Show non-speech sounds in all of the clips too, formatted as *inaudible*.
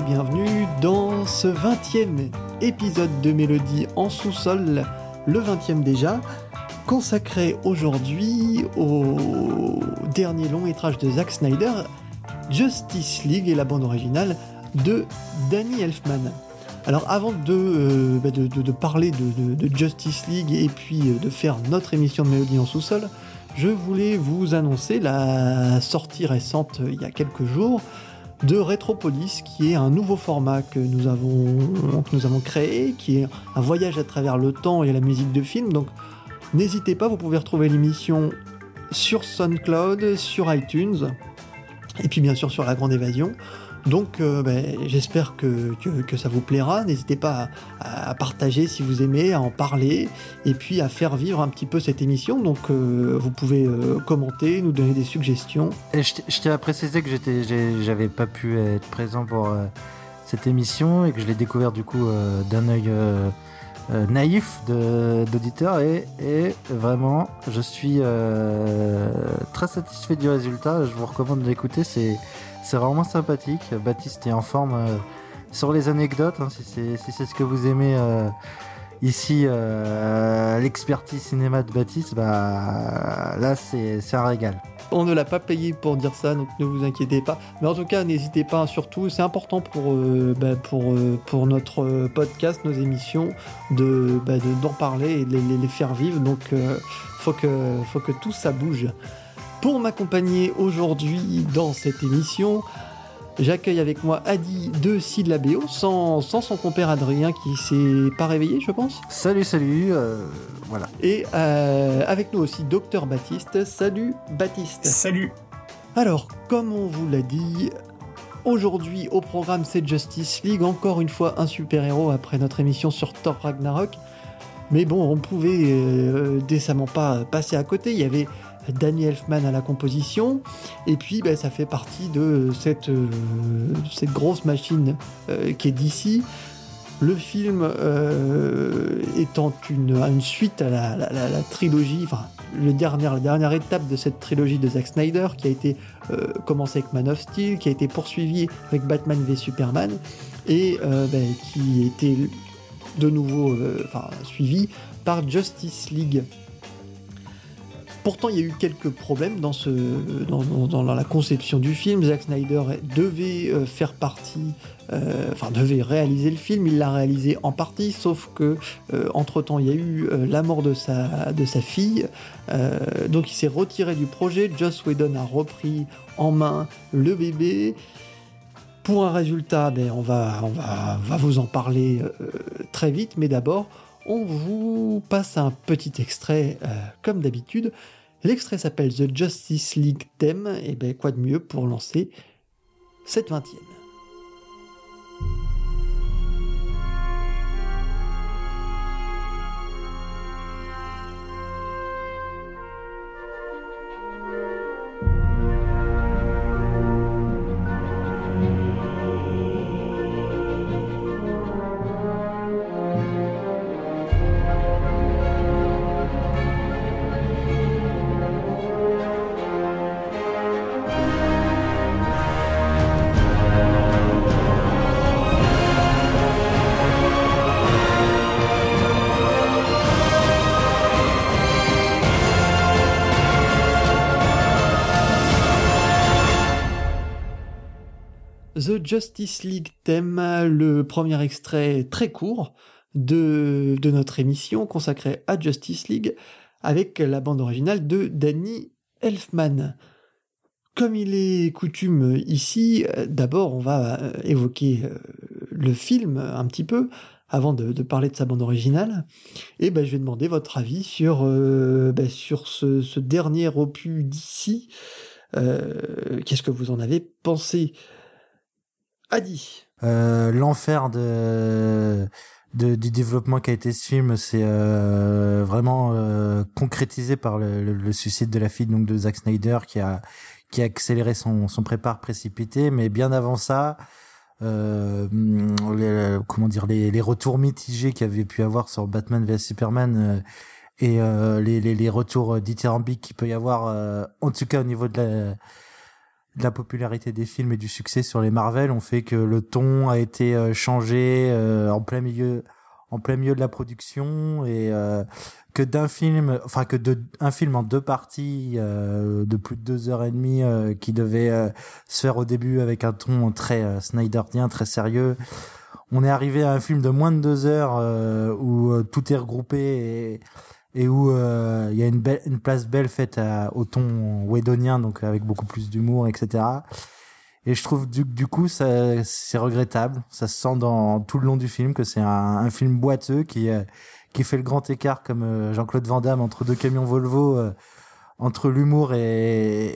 Bienvenue dans ce 20e épisode de Mélodie en sous-sol, le 20e déjà, consacré aujourd'hui au dernier long métrage de Zack Snyder, Justice League et la bande originale de Danny Elfman. Alors avant de, euh, bah, de, parler de Justice League et puis euh, de faire notre émission de Mélodie en sous-sol, je voulais vous annoncer la sortie récente euh, il y a quelques jours de Retropolis, qui est un nouveau format que nous avons, que nous avons créé, qui est un voyage à travers le temps et la musique de film. Donc n'hésitez pas, vous pouvez retrouver l'émission sur SoundCloud, sur iTunes, et puis bien sûr sur La Grande Évasion. Donc euh, ben, j'espère que, que, que ça vous plaira. N'hésitez pas à, partager si vous aimez, à en parler, et puis à faire vivre un petit peu cette émission. Donc euh, vous pouvez euh, commenter, nous donner des suggestions. Et je, je tiens à préciser que j'avais pas pu être présent pour cette émission et que je l'ai découvert du coup d'un œil naïf d'auditeur et, et vraiment je suis très satisfait du résultat. Je vous recommande d'écouter, c'est, c'est vraiment sympathique. Baptiste est en forme euh, sur les anecdotes, hein, si, c'est, ce que vous aimez. euh, Ici, euh, l'expertise cinéma de Baptiste, bah là c'est, un régal. On ne l'a pas payé pour dire ça, donc ne vous inquiétez pas. Mais en tout cas, n'hésitez pas, surtout, c'est important pour, bah, pour, pour notre podcast, nos émissions, de, bah, de- d'en parler et de les, faire vivre. Donc, euh, faut, que, faut que tout ça bouge. Pour m'accompagner aujourd'hui dans cette émission, j'accueille avec moi Adi de Syllabéo, sans, sans son compère Adrien qui s'est pas réveillé, je pense. Salut, salut, euh, voilà. Et euh, avec nous aussi Docteur Baptiste. Salut Baptiste. Salut Alors, comme on vous l'a dit, aujourd'hui au programme c'est Justice League, encore une fois un super-héros après notre émission sur Thor Ragnarok. Mais bon, on pouvait euh, décemment pas passer à côté. Il y avait Danny Elfman à la composition, et puis ben, ça fait partie de cette, euh, grosse machine euh, qui est d'ici. Le film euh, étant une, suite à la, trilogie, enfin la dernière étape de cette trilogie de Zack Snyder qui a été euh, commencé avec Man of Steel, qui a été poursuivi avec Batman v Superman et ben, qui était de nouveau suivi par Justice League. Pourtant, il y a eu quelques problèmes dans, la conception du film. Zack Snyder devait euh, faire partie, euh, enfin devait réaliser le film. Il l'a réalisé en partie, sauf que euh, entre temps, il y a eu la mort de sa, fille. Donc, il s'est retiré du projet. Joss Whedon a repris en main le bébé. Pour un résultat, ben, on, va, on, va, on va vous en parler très vite, mais d'abord, on vous passe un petit extrait euh, comme d'habitude. L'extrait s'appelle The Justice League Theme, et ben quoi de mieux pour lancer cette vingtième? The Justice League Theme, le premier extrait très court de, de notre émission consacrée à Justice League avec la bande originale de Danny Elfman. Comme il est coutume ici, d'abord on va euh, évoquer euh, le film un petit peu avant de, parler de sa bande originale. Et ben, je vais demander votre avis sur, euh, ben, sur ce, dernier opus d'ici. Qu'est-ce que vous en avez pensé? Adi Euh, L'enfer de, de- du développement qu'a été ce film, c'est euh, vraiment euh, concrétisé par le, le- le suicide de la fille donc de Zack Snyder qui a qui a accéléré son, son prépare précipité, mais bien avant ça, euh, les, comment dire les, les retours mitigés qu'il avait pu avoir sur Batman vs Superman euh, et euh, les, les, les retours dithyrambiques qu'il peut y avoir, en tout cas au niveau de la la popularité des films et du succès sur les Marvel ont fait que le ton a été euh, changé euh, en plein milieu en plein milieu de la production et euh, que d'un film enfin que de film en deux parties de plus de deux heures et demie qui devait se faire au début avec un ton très Snyderdien très sérieux. On est arrivé à un film de moins de deux heures où tout est regroupé et et où euh, il y a une, belle, une place belle faite à, au ton wedonien, donc avec beaucoup plus d'humour, etc. Et je trouve du, du coup, ça, c'est regrettable. Ça se sent dans tout le long du film que c'est un, un, film boiteux qui, euh, qui fait le grand écart, comme euh, Jean-Claude Van Damme, entre deux camions Volvo, entre l'humour et,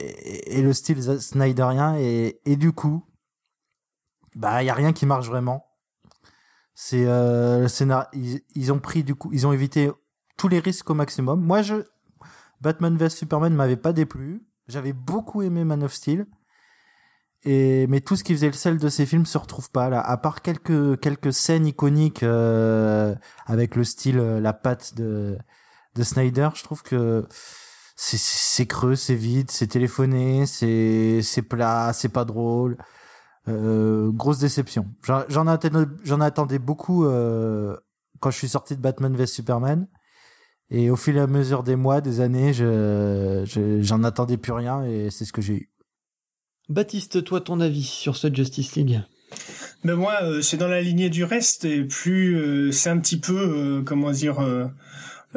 et, le style snyderien. Et, et du coup, bah, il y a rien qui marche vraiment. C'est le scénar. Ils, ils ont pris du coup, ils ont évité tous les risques au maximum. Moi, je Batman vs Superman m'avait pas déplu. J'avais beaucoup aimé Man of Steel. Et mais tout ce qui faisait le sel de ces films se retrouve pas là, à part quelques quelques scènes iconiques euh, avec le style, euh, la patte de de Snyder. Je trouve que c'est c'est creux, c'est vide, c'est téléphoné, c'est c'est plat, c'est pas drôle. Euh, grosse déception. J'en attendais, attendais beaucoup euh, quand je suis sorti de Batman vs Superman. Et au fil et à mesure des mois, des années, je, j'en attendais plus rien et c'est ce que j'ai eu. Baptiste, toi, ton avis sur ce Justice League? Ben moi, euh, c'est dans la lignée du reste et plus euh, c'est un petit peu, euh, comment dire,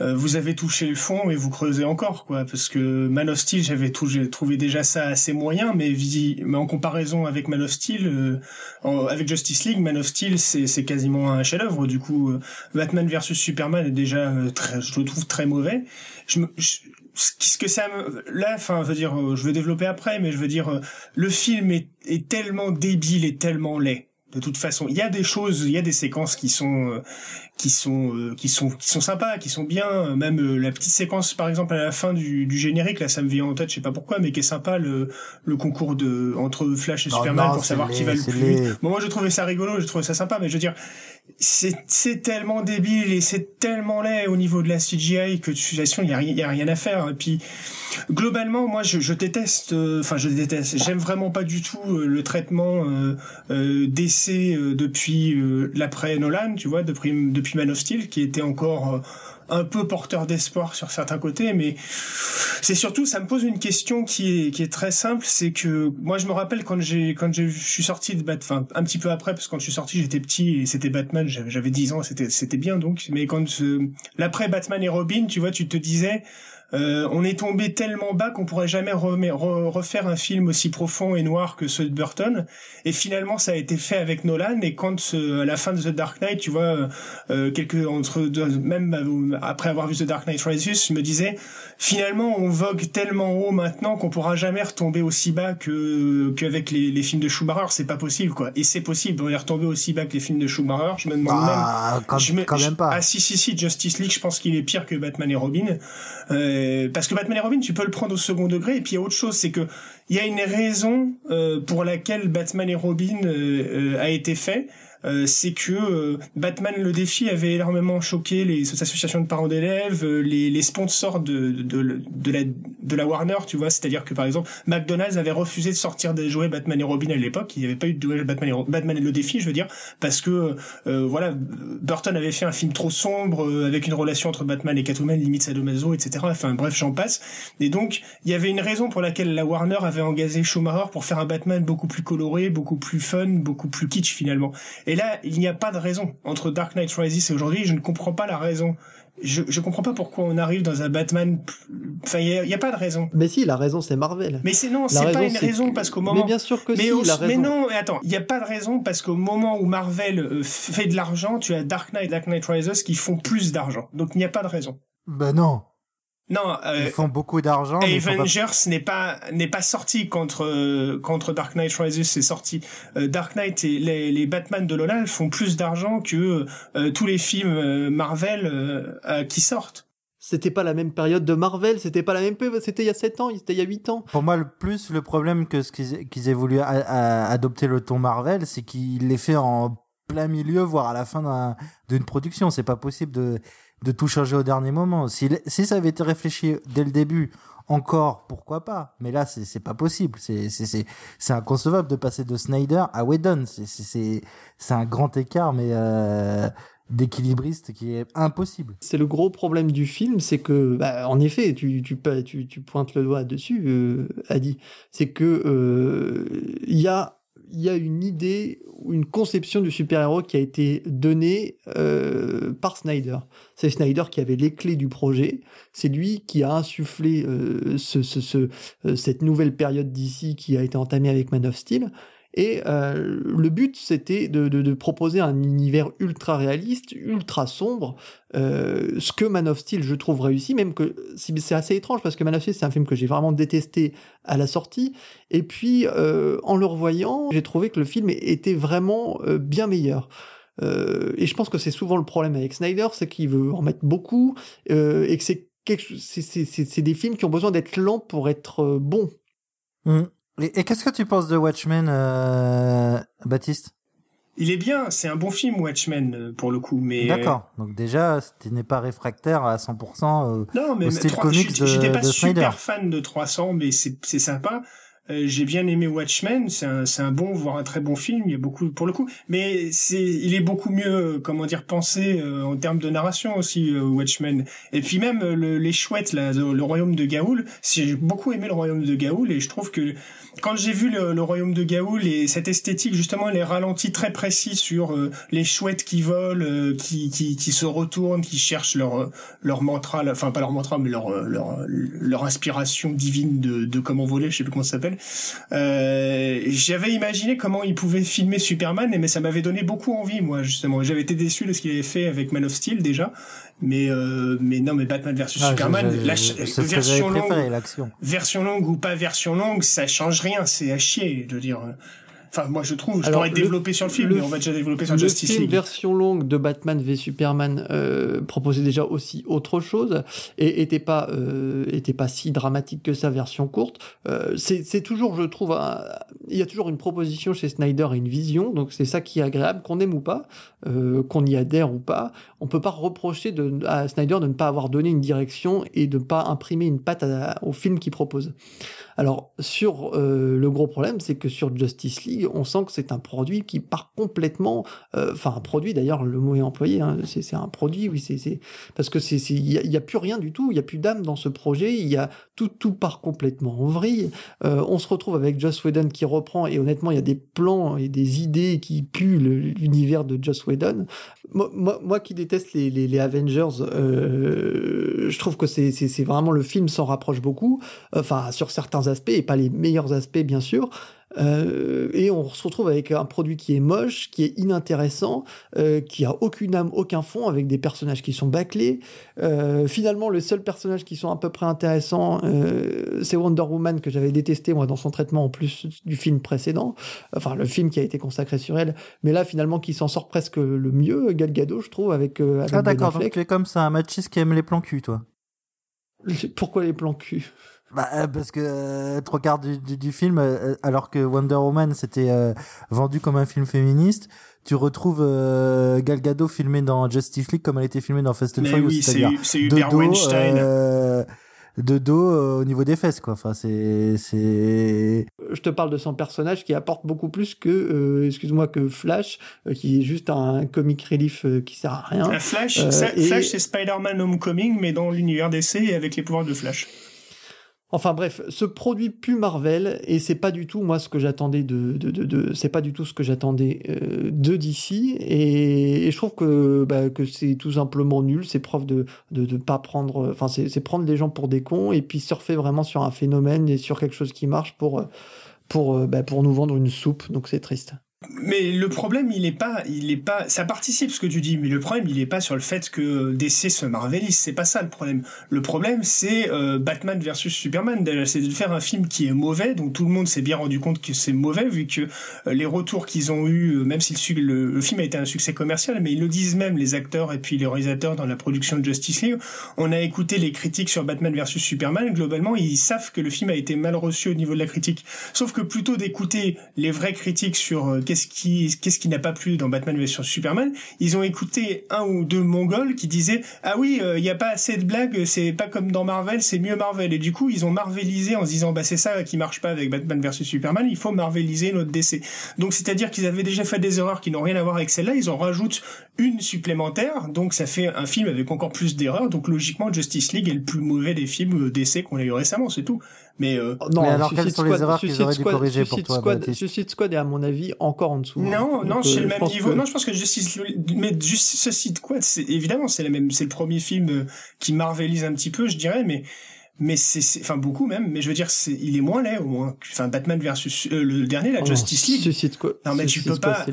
euh, vous avez touché le fond et vous creusez encore, quoi. Parce que Man of Steel, j'avais trouvé déjà ça assez moyen, mais, mais en comparaison avec Man of Steel, euh, avec Justice League, Man of Steel, c'est quasiment un chef-d'œuvre. Du coup, euh, Batman versus Superman est déjà très, je le trouve très mauvais. Je, ce que ça me, là, enfin, je veux dire, je vais développer après, mais je veux dire, le film est, est tellement débile et tellement laid de toute façon. Il y a des choses, il y a des séquences qui sont qui sont euh, qui sont qui sont sympas, qui sont bien. Même euh, la petite séquence, par exemple, à la fin du, du, générique, là, ça me vient en tête, je sais pas pourquoi, mais qui est sympa le le concours de entre Flash et Superman pour savoir qui va le plus vite. Bon, moi, je trouvais ça rigolo, je trouvais ça sympa, mais je veux dire, c'est tellement débile et c'est tellement laid au niveau de la CGI que de situation, il y y a rien à faire. Et puis globalement, moi, je, je déteste, euh, enfin, je déteste. J'aime vraiment pas du tout le traitement euh, d'essai depuis l'après Nolan, tu vois, depuis depuis Man of Steel, qui était encore euh, un peu porteur d'espoir sur certains côtés, mais c'est surtout, ça me pose une question qui est, qui est très simple, c'est que moi je me rappelle quand j'ai quand je suis sorti de Batman, enfin un petit peu après, parce que quand je suis sorti j'étais petit et c'était Batman, j'avais 10 ans, c'était c'était bien donc, mais quand l'après Batman et Robin, tu vois, tu te disais euh, on est tombé tellement bas qu'on pourrait jamais refaire un film aussi profond et noir que ceux de Burton. Et finalement, ça a été fait avec Nolan. Et quand à la fin de The Dark Knight, tu vois, euh, quelques entre même après avoir vu The Dark Knight Rises, je me disais finalement on vogue tellement haut maintenant qu'on pourra jamais retomber aussi bas que qu'avec les, les films de Schumacher. C'est pas possible quoi. Et c'est possible. On est retombé aussi bas que les films de Schumacher. Je me demande bah, même. Quand, je me, quand même pas. ah si si si Justice League, je pense qu'il est pire que Batman et Robin. Euh, euh, parce que Batman et Robin, tu peux le prendre au second degré. Et puis il y a autre chose, c'est que il y a une raison euh, pour laquelle Batman et Robin euh, a été fait. Euh, c'est que euh, Batman le défi avait énormément choqué les associations de parents d'élèves, euh, les, les, sponsors de, de, de, la, de la Warner, tu vois, c'est-à-dire que par exemple McDonald's avait refusé de sortir des jouets Batman et Robin à l'époque, il n'y avait pas eu de jouets Batman et, Batman et le défi, je veux dire, parce que voilà, Burton avait fait un film trop sombre avec une relation entre Batman et Catwoman, limite sadomaso, etc. Enfin bref, j'en passe. Et donc il y avait une raison pour laquelle la Warner avait engagé Schumacher pour faire un Batman beaucoup plus coloré, beaucoup plus fun, beaucoup plus kitsch finalement. Là, il n'y a pas de raison. Entre Dark Knight Rises et aujourd'hui, je ne comprends pas la raison. Je, je comprends pas pourquoi on arrive dans un Batman. Enfin, il n'y a, pas de raison. Mais si, la raison, c'est Marvel. Mais c'est non, c'est pas une raison parce qu'au moment. Mais bien sûr que mais si, la raison. Mais non, mais attends, il n'y a pas de raison parce qu'au moment où Marvel euh, fait de l'argent, tu as Dark Knight, Dark Knight Rises qui font plus d'argent. Donc il n'y a pas de raison. Ben non. Non, euh, ils font beaucoup d'argent. Avengers n'est pas n'est pas sorti contre euh, contre Dark Knight Rises, c'est sorti. Euh, Dark Knight et les, les Batman de Nolan font plus d'argent que euh, tous les films Marvel qui sortent. C'était pas la même période de Marvel, c'était pas la même c'était il y a 7 ans, c'était il y a 8 ans. Pour moi, le plus le problème que ce qu'ils qu'ils aient voulu adopter le ton Marvel, c'est qu'il les fait en plein milieu, voire à la fin d'une production. C'est pas possible de de tout changer au dernier moment. Si, si ça avait été réfléchi dès le début, encore, pourquoi pas? Mais là, c'est pas possible. C'est inconcevable de passer de Snyder à Whedon. C'est un grand écart, mais euh, d'équilibriste qui est impossible. C'est le gros problème du film, c'est que, bah, en effet, tu, tu, tu, tu pointes le doigt dessus, euh, Adi, c'est que euh, il y a il y a une idée ou une conception du super-héros qui a été donnée euh, par Snyder. C'est Snyder qui avait les clés du projet. C'est lui qui a insufflé euh, ce, ce, ce, euh, cette nouvelle période d'ici qui a été entamée avec Man of Steel. Et euh, le but, c'était de, de, de, proposer un univers ultra réaliste, ultra sombre, euh, ce que Man of Steel, je trouve, réussi, même que c'est assez étrange, parce que Man of Steel, c'est un film que j'ai vraiment détesté à la sortie, et puis, euh, en le revoyant, j'ai trouvé que le film était vraiment euh, bien meilleur. Euh, et je pense que c'est souvent le problème avec Snyder, c'est qu'il veut en mettre beaucoup, euh, et que c'est des films qui ont besoin d'être lents pour être bons. Mmh. Et, qu'est-ce que tu penses de Watchmen, euh, Baptiste? Il est bien, c'est un bon film Watchmen euh, pour le coup, mais d'accord. Donc déjà, tu n'es pas réfractaire à 100% euh, non, mais, au style comics de, J'étais pas super fan de 300, mais c'est sympa. Euh, j'ai bien aimé Watchmen, c'est un, c'est un bon, voire un très bon film. Il y a beaucoup pour le coup, mais c'est, il est beaucoup mieux, euh, comment dire, pensé euh, en termes de narration aussi, Watchmen. Et puis même les chouettes là, le, royaume de Gaoul. J'ai beaucoup aimé le royaume de Gaoul et je trouve que quand j'ai vu le, royaume de Gaoul et cette esthétique justement, les ralentis très précis sur les chouettes qui volent, qui, qui, qui se retournent, qui cherchent leur leur mantra, enfin pas leur mantra, mais leur leur leur inspiration divine de, de comment voler, je sais plus comment ça s'appelle. Euh, j'avais imaginé comment il pouvait filmer Superman, mais ça m'avait donné beaucoup envie, moi, justement. J'avais été déçu de ce qu'il avait fait avec Man of Steel, déjà. Mais, euh, mais non, mais Batman versus ah, Superman, la version longue, version longue ou pas version longue, ça change rien, c'est à chier, de dire. Enfin, moi je trouve, je pourrais développer sur le film, mais on va déjà développer sur le Justice film version longue de Batman v Superman euh, proposait déjà aussi autre chose et était pas euh, était pas si dramatique que sa version courte. Euh, c'est toujours, je trouve, il y a toujours une proposition chez Snyder et une vision, donc c'est ça qui est agréable, qu'on aime ou pas, euh, qu'on y adhère ou pas. On peut pas reprocher de, à Snyder de ne pas avoir donné une direction et de ne pas imprimer une patte au film qu'il propose. Alors sur le gros problème, c'est que sur Justice League on sent que c'est un produit qui part complètement, euh, enfin un produit d'ailleurs, le mot est employé, hein, c'est un produit, oui, c'est parce que c'est il y, a plus rien du tout, il y a plus d'âme dans ce projet, il y a tout tout part complètement en vrille. Euh, on se retrouve avec Joss Whedon qui reprend et honnêtement il y a des plans et des idées qui puent l'univers de Joss Whedon. Moi, qui déteste les Avengers, euh, je trouve que c'est vraiment le film s'en rapproche beaucoup, enfin sur certains aspects et pas les meilleurs aspects bien sûr. Euh, et on se retrouve avec un produit qui est moche, qui est inintéressant, euh, qui a aucune âme, aucun fond, avec des personnages qui sont bâclés. Euh, finalement, le seul personnage qui sont à peu près intéressants, c'est Wonder Woman que j'avais détesté moi dans son traitement en plus du film précédent, enfin le film qui a été consacré sur elle. Mais là, finalement, qui s'en sort presque le mieux, Gal Gadot, je trouve, avec. Avec ah d'accord, donc tu es comme ça, un machiste qui aime les plans cul, toi. Pourquoi les plans cul? Bah, euh, parce que euh, trois quarts du, du, du, film, euh, alors que Wonder Woman c'était euh, vendu comme un film féministe, tu retrouves Gal Gadot filmé dans Justice League comme elle était filmée dans Fast and Furious, oui, c'est Hubert Weinstein. de dos au niveau des fesses quoi. Enfin c'est c'est je te parle de son personnage qui apporte beaucoup plus que euh, excuse-moi que Flash qui est juste un comic relief qui sert à rien. Flash Flash c'est Spider-Man Homecoming mais dans l'univers DC et avec les pouvoirs de Flash Enfin bref, ce produit plus Marvel et c'est pas du tout moi ce que j'attendais de, de, de, de c'est pas du tout ce que j'attendais euh, de DC et, et, je trouve que bah, que c'est tout simplement nul, c'est preuve de de, de pas prendre, enfin c'est prendre les gens pour des cons et puis surfer vraiment sur un phénomène et sur quelque chose qui marche pour pour bah, pour nous vendre une soupe donc c'est triste. Mais le problème, il est pas, il est pas, ça participe ce que tu dis, mais le problème, il est pas sur le fait que DC se marvelise, c'est pas ça le problème. Le problème, c'est euh, Batman versus Superman. C'est de faire un film qui est mauvais, donc tout le monde s'est bien rendu compte que c'est mauvais vu que euh, les retours qu'ils ont eu, euh, même si le, le, film a été un succès commercial, mais ils le disent même les acteurs et puis les réalisateurs dans la production de Justice League. On a écouté les critiques sur Batman versus Superman. Globalement, ils savent que le film a été mal reçu au niveau de la critique. Sauf que plutôt d'écouter les vraies critiques sur qu'est-ce qui qu'est-ce qui n'a pas plu dans Batman vs Superman Ils ont écouté un ou deux mongols qui disaient ah oui, il y a pas assez de blagues, c'est pas comme dans Marvel, c'est mieux Marvel. Et du coup, ils ont marvelisé en se disant bah c'est ça qui marche pas avec Batman vs Superman, il faut marveliser notre DC. Donc c'est-à-dire qu'ils avaient déjà fait des erreurs qui n'ont rien à voir avec celle-là, ils en rajoutent une supplémentaire, donc ça fait un film avec encore plus d'erreurs. Donc logiquement, Justice League est le plus mauvais des films DC qu'on a eu récemment, c'est tout. Mais euh, oh, non, alors quelles sont les erreurs qu'ils auraient dû corriger pour toi Squad, Suicide Squad est à mon avis encore en dessous. Hein. Non, non, c'est le même niveau. Non, je pense que Justice, mais Suicide Squad, c'est évidemment c'est la même, c'est le premier film euh, qui marvelise un petit peu, je dirais, mais mais c'est enfin beaucoup même mais je veux dire c'est il est moins laid au moins enfin Batman versus euh, le dernier la oh, Justice League Suicide Squad non mais tu peux pas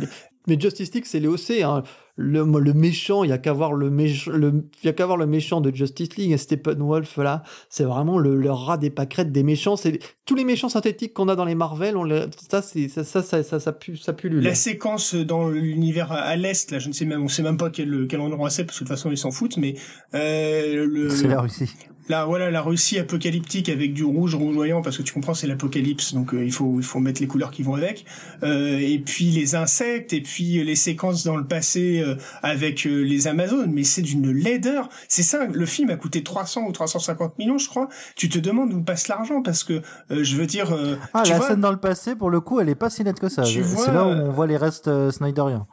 mais Justice League c'est les OC hein le, le méchant, il y a qu'à voir le, méchant, le, y a qu'à voir le méchant de Justice League, Steppenwolf là, c'est vraiment le, le, rat des pâquerettes des méchants. C'est tous les méchants synthétiques qu'on a dans les Marvel, on ça c'est ça ça ça ça, ça pue ça pue La séquence dans l'univers à l'est là, je ne sais même on sait même pas quel quel endroit c'est parce que de toute façon ils s'en foutent, mais euh, le, c'est la Russie. Là, voilà, la Russie apocalyptique avec du rouge rougeoyant parce que tu comprends, c'est l'apocalypse, donc euh, il faut il faut mettre les couleurs qui vont avec. Euh, et puis les insectes, et puis les séquences dans le passé euh, avec euh, les Amazones, mais c'est d'une laideur. C'est ça, le film a coûté 300 ou 350 millions, je crois. Tu te demandes où passe l'argent parce que euh, je veux dire. ah, la scène dans le passé, pour le coup, elle est pas si nette que ça. C'est là où on voit les restes Snyderiens.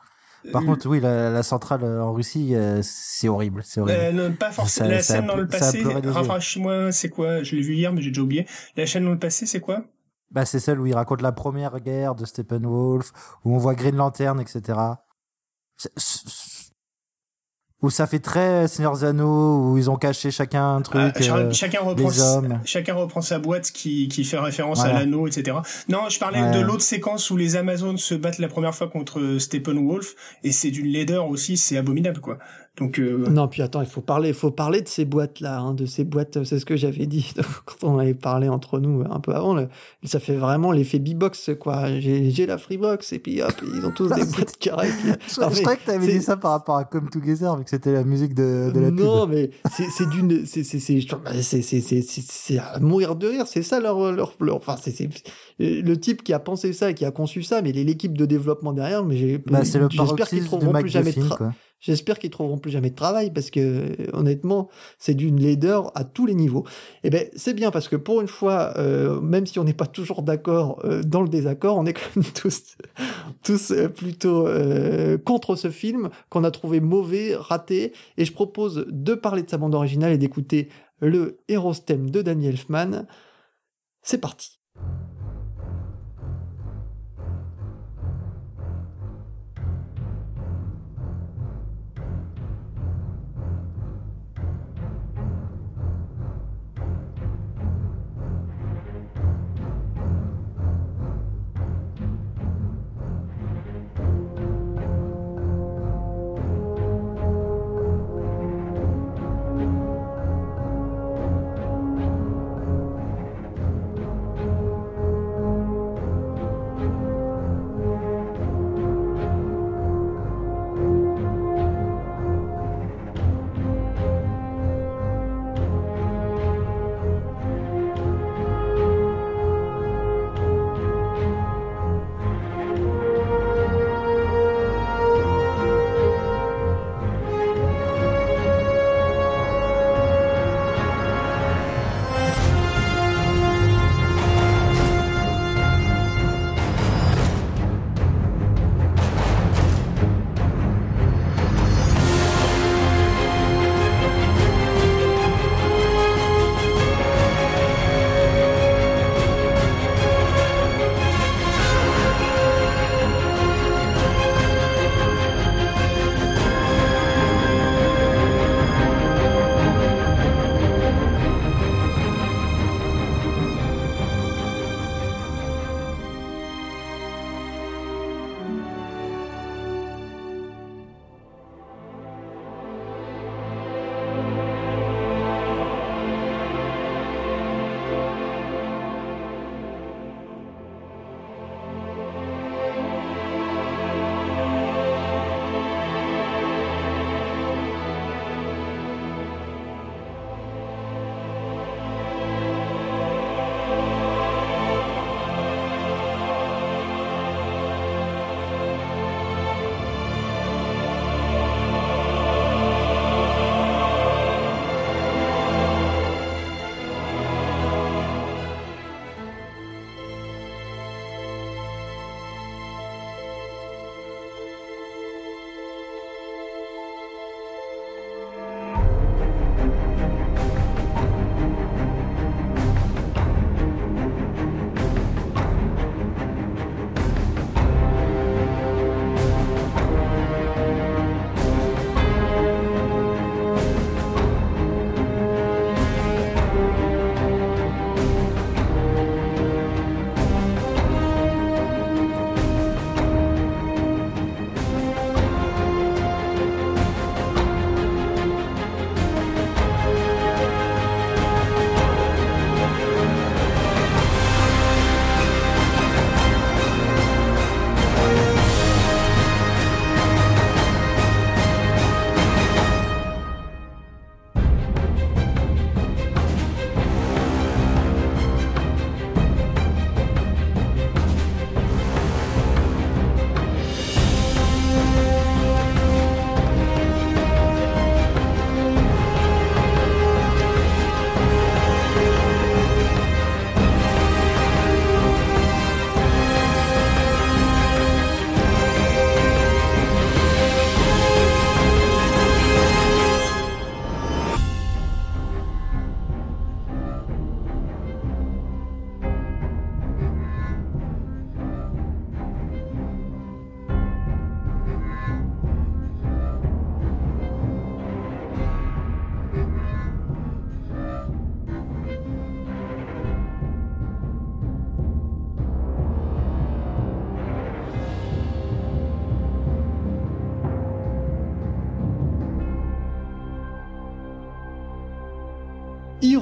Par contre, oui, la, centrale en Russie, c'est horrible, c'est horrible. pas forcément. la scène dans le passé, rafraîchis-moi, c'est quoi? Je l'ai vu hier, mais j'ai déjà oublié. La scène dans le passé, c'est quoi? Bah, c'est celle où il raconte la première guerre de Steppenwolf, où on voit Green Lantern, etc où ça fait très Seigneur Zano, où ils ont caché chacun un truc. Ah, euh, chacun reprend chacun reprend sa boîte qui, qui fait référence à l'anneau, etc. Non, je parlais de l'autre séquence où les Amazones se battent la première fois contre Steppenwolf et c'est d'une laideur aussi, c'est abominable quoi. Donc euh, non, puis attends, il faut parler, il faut parler de ces boîtes là, hein, de ces boîtes. C'est ce que j'avais dit *laughs* quand on avait parlé entre nous un peu avant. ça fait vraiment l'effet B-box quoi. J'ai la Freebox et puis hop, ils ont tous *laughs* des boîtes carrées. je, croyais que t'avais dit ça par rapport à Come Together, vu que c'était la musique de, de la pub. Non, mais c'est d'une, c'est à mourir de rire. C'est ça leur, leur, enfin c'est le type qui a pensé ça et qui a conçu ça, mais l'équipe de développement derrière, mais bah, j'espère qu'ils trouveront plus jamais de J'espère qu'ils trouveront plus jamais de travail parce que honnêtement, c'est d'une laideur à tous les niveaux. Et eh ben c'est bien parce que pour une fois, euh, même si on n'est pas toujours d'accord euh, dans le désaccord, on est quand même *laughs* tous tous euh, plutôt contre ce film qu'on a trouvé mauvais, raté. Et je propose de parler de sa bande originale et d'écouter le Heroes Theme de Daniel Elfman. C'est parti.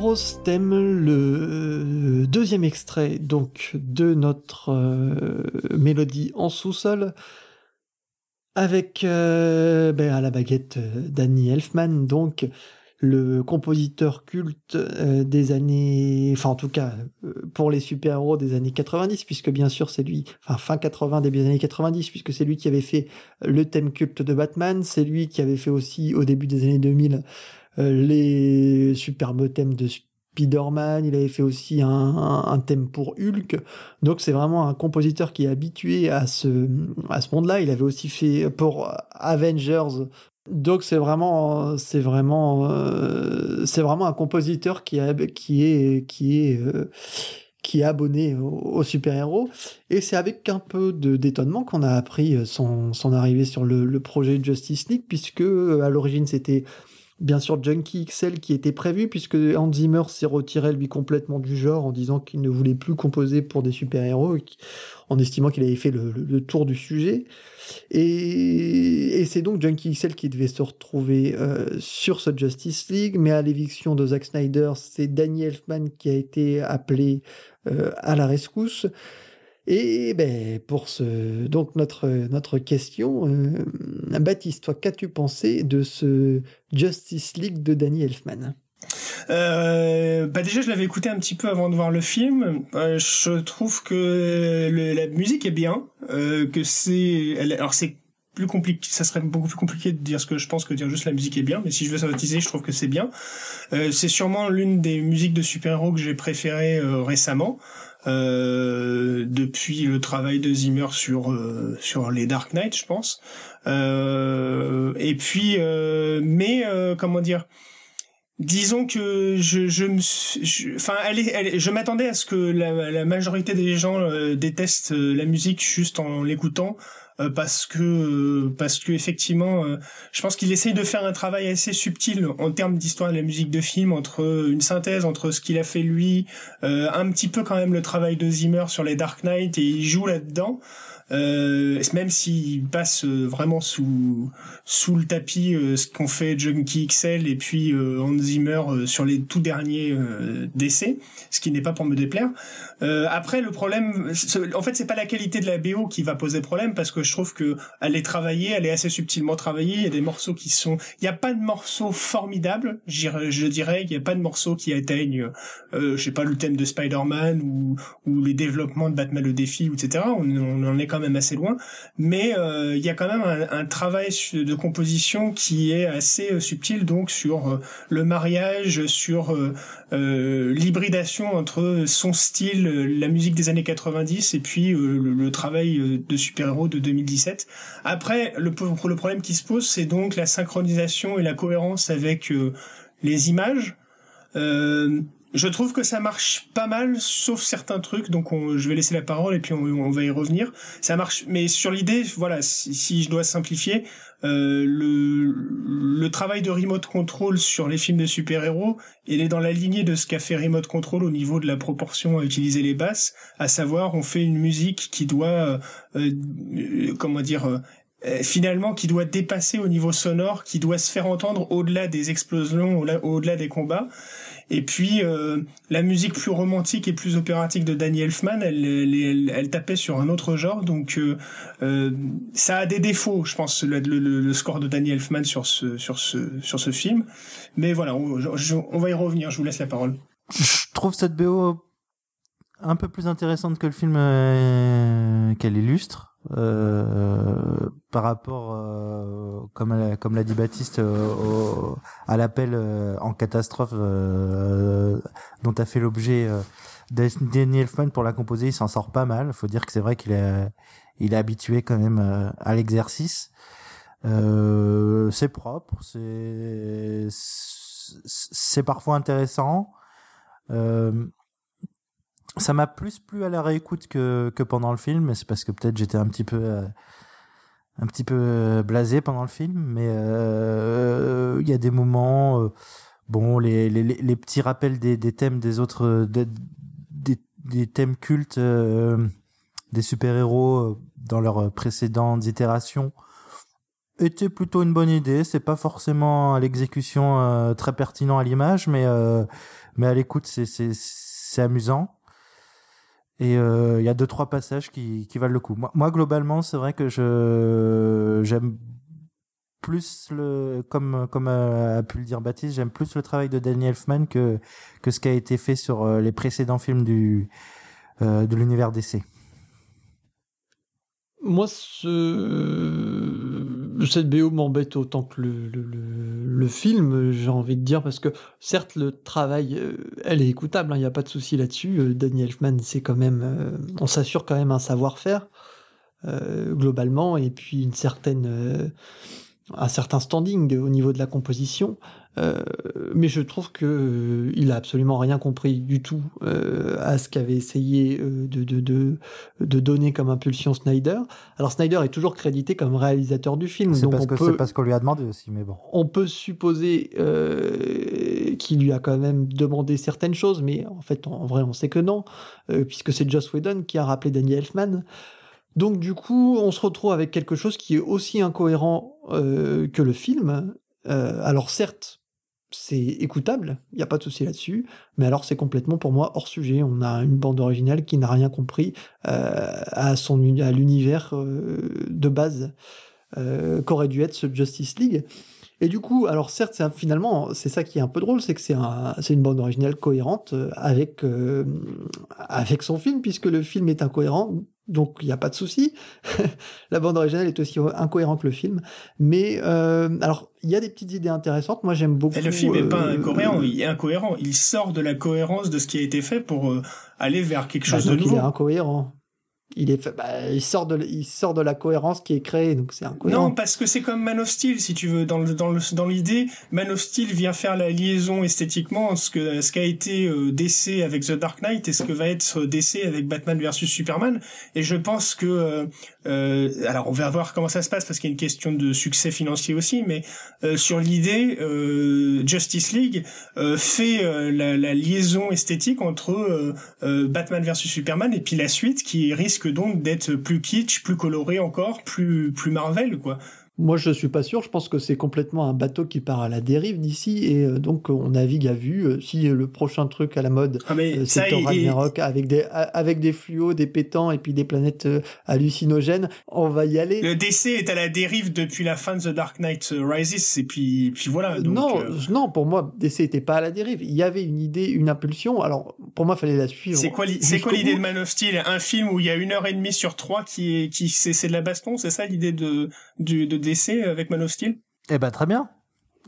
Heroes Theme, le deuxième extrait donc de notre euh, mélodie en sous-sol, avec euh, ben, à la baguette euh, Danny Elfman, donc le compositeur culte des années, enfin en tout cas pour les super-héros des années 90, puisque bien sûr c'est lui, enfin fin 80, début des années 90, puisque c'est lui qui avait fait le thème culte de Batman, c'est lui qui avait fait aussi au début des années 2000 les superbes thèmes de Spider-Man, il avait fait aussi un, thème pour Hulk. Donc c'est vraiment un compositeur qui est habitué à ce, à ce monde-là. Il avait aussi fait pour Avengers. Donc c'est vraiment, c'est vraiment, euh, c'est vraiment un compositeur qui, a, qui est, qui est, euh, qui est abonné aux, super-héros. Et c'est avec un peu d'étonnement qu'on a appris son, son arrivée sur le, le projet Justice League, puisque à l'origine c'était bien sûr Junkie XL qui était prévu puisque Hans Zimmer s'est retiré lui complètement du genre en disant qu'il ne voulait plus composer pour des super-héros en estimant qu'il avait fait le, tour du sujet. Et, c'est donc Junkie XL qui devait se retrouver euh, sur ce Justice League. Mais à l'éviction de Zack Snyder c'est Danny Elfman qui a été appelé euh, à la rescousse et ben, pour ce, donc notre, notre question, euh, Baptiste, toi, qu'as-tu pensé de ce Justice League de Danny Elfman? Euh, bah déjà je l'avais écouté un petit peu avant de voir le film. Euh, je trouve que la musique est bien, euh, que c'est, alors c'est plus compliqué, ça serait beaucoup plus compliqué de dire ce que je pense que de dire juste la musique est bien, mais si je veux synthétiser, je trouve que c'est bien. Euh, c'est sûrement l'une des musiques de super-héros que j'ai préférées récemment. Euh, depuis le travail de Zimmer sur euh, sur les Dark Knight, je pense. Euh, et puis, mais comment dire Disons que je, je me, enfin, elle je m'attendais à ce que la, la majorité des gens détestent la musique juste en l'écoutant. Euh, parce que euh, parce que effectivement, euh, je pense qu'il essaye de faire un travail assez subtil en termes d'histoire de la musique de film entre une synthèse entre ce qu'il a fait lui, un petit peu quand même le travail de Zimmer sur les Dark Knight et il joue là-dedans. Euh, même s'il passe euh, vraiment sous sous le tapis euh, ce qu'ont fait Junkie XL et puis Hans Zimmer sur les tout derniers décès, ce qui n'est pas pour me déplaire. après le problème, en fait c'est pas la qualité de la BO qui va poser problème parce que je trouve que elle est travaillée, elle est assez subtilement travaillée. Il y a des morceaux qui sont, il n'y a pas de morceaux formidables, je dirais, il n'y a pas de morceaux qui atteignent, je sais pas le thème de Spider-Man ou ou les développements de Batman le défi, etc. On, on en est quand même assez loin, mais euh, il y a quand même un, travail de composition qui est assez euh, subtil, donc sur euh, le mariage, sur l'hybridation entre son style, la musique des années 90 et puis le, travail de super-héros de 2017. Après, le, le problème qui se pose, c'est donc la synchronisation et la cohérence avec les images. Euh, je trouve que ça marche pas mal, sauf certains trucs. Donc, je vais laisser la parole et puis on, va y revenir. Ça marche, mais sur l'idée, voilà, si, je dois simplifier, euh, le, le travail de remote control sur les films de super-héros, il est dans la lignée de ce qu'a fait remote control au niveau de la proportion à utiliser les basses, à savoir, on fait une musique qui doit, euh, euh, comment dire, finalement qui doit dépasser au niveau sonore, qui doit se faire entendre au-delà des explosions, au-delà des combats. Et puis euh, la musique plus romantique et plus opératique de Danny Elfman, elle, elle, elle, tapait sur un autre genre, donc euh, euh, ça a des défauts, je pense, le, score de Danny Elfman sur ce sur ce sur ce film. Mais voilà, on, va y revenir. Je vous laisse la parole. Je trouve cette BO un peu plus intéressante que le film qu'elle illustre. Euh, par rapport, euh, comme comme l'a dit Baptiste, euh, à l'appel en catastrophe dont a fait l'objet Daniel Elfman pour la composer, il s'en sort pas mal. Faut dire que c'est vrai qu'il est il est habitué quand même à l'exercice. c'est propre, c'est c'est parfois intéressant. Euh, ça m'a plus plu à la réécoute que, que pendant le film, mais c'est parce que peut-être j'étais un petit peu euh, un petit peu euh, blasé pendant le film, mais euh, il y a des moments, bon, les, les, les, petits rappels des, des thèmes des autres, des, des, thèmes cultes des super-héros dans leurs précédentes itérations étaient plutôt une bonne idée. C'est pas forcément à l'exécution très pertinent à l'image, mais mais à l'écoute, c'est amusant. Et euh, il y a deux trois passages qui, valent le coup. Moi, globalement, c'est vrai que je j'aime plus le comme comme a pu le dire Baptiste, j'aime plus le travail de Danny Elfman que que ce qui a été fait sur euh, les précédents films du euh, de l'univers DC. Moi, ce... cette BO m'embête autant que le, film, j'ai envie de dire, parce que certes, le travail, euh, elle est écoutable, il hein, n'y a pas de souci là-dessus. Euh, Daniel Elfman, c'est quand même, euh, on s'assure quand même un savoir-faire globalement, et puis une certaine, un certain standing au niveau de la composition. Euh, mais je trouve que euh, il a absolument rien compris du tout euh, à ce qu'avait essayé de, de, de, de, donner comme impulsion Snyder. Alors Snyder est toujours crédité comme réalisateur du film. C'est parce, que parce qu'on lui a demandé aussi, mais bon. On peut supposer qu'il lui a quand même demandé certaines choses, mais en fait, en, vrai, on sait que non, puisque c'est Joss Whedon qui a rappelé Daniel Elfman. Donc du coup, on se retrouve avec quelque chose qui est aussi incohérent que le film. alors certes, c'est écoutable, il n'y a pas de souci là-dessus, mais alors c'est complètement pour moi hors sujet. On a une bande originale qui n'a rien compris euh, à, son, à l'univers euh, de base euh, qu'aurait dû être ce Justice League. Et du coup, alors certes, c'est finalement, c'est ça qui est un peu drôle, c'est que c'est un, une bande originale cohérente avec avec son film, puisque le film est incohérent donc il n'y a pas de souci. *laughs* la bande originale est aussi incohérente que le film, mais euh, alors il y a des petites idées intéressantes. Moi j'aime beaucoup. Et le film n'est pas euh, incohérent, il est incohérent. Il sort de la cohérence de ce qui a été fait pour euh, aller vers quelque bah, chose de nouveau. Il est incohérent il est bah, il sort de il sort de la cohérence qui est créée donc c'est. Non parce que c'est comme Man of Steel si tu veux dans le, dans le, dans l'idée Man of Steel vient faire la liaison esthétiquement ce que ce qu'a été euh, DC avec The Dark Knight et ce que va être DC avec Batman versus Superman et je pense que euh, euh, alors on va voir comment ça se passe parce qu'il y a une question de succès financier aussi mais euh, sur l'idée euh, Justice League fait la, la, liaison esthétique entre Batman versus Superman et puis la suite qui risque donc d'être plus kitsch, plus coloré encore, plus plus Marvel quoi. Moi, je suis pas sûr. Je pense que c'est complètement un bateau qui part à la dérive d'ici, et euh, donc on navigue à vue. Euh, si le prochain truc à la mode, ah, euh, c'est Thor Ragnarok avec des avec des fluos, des pétants et puis des planètes hallucinogènes, on va y aller. Le DC est à la dérive depuis la fin de The Dark Knight Rises, et puis puis voilà. non, non, pour moi, DC était pas à la dérive. Il y avait une idée, une impulsion. Alors pour moi, il fallait la suivre. C'est quoi, c'est quoi l'idée de Man of Steel? Un film où il y a une heure et demie sur trois qui est qui c'est de la baston, c'est ça l'idée de du de DC avec Man of Steel? Eh ben très bien.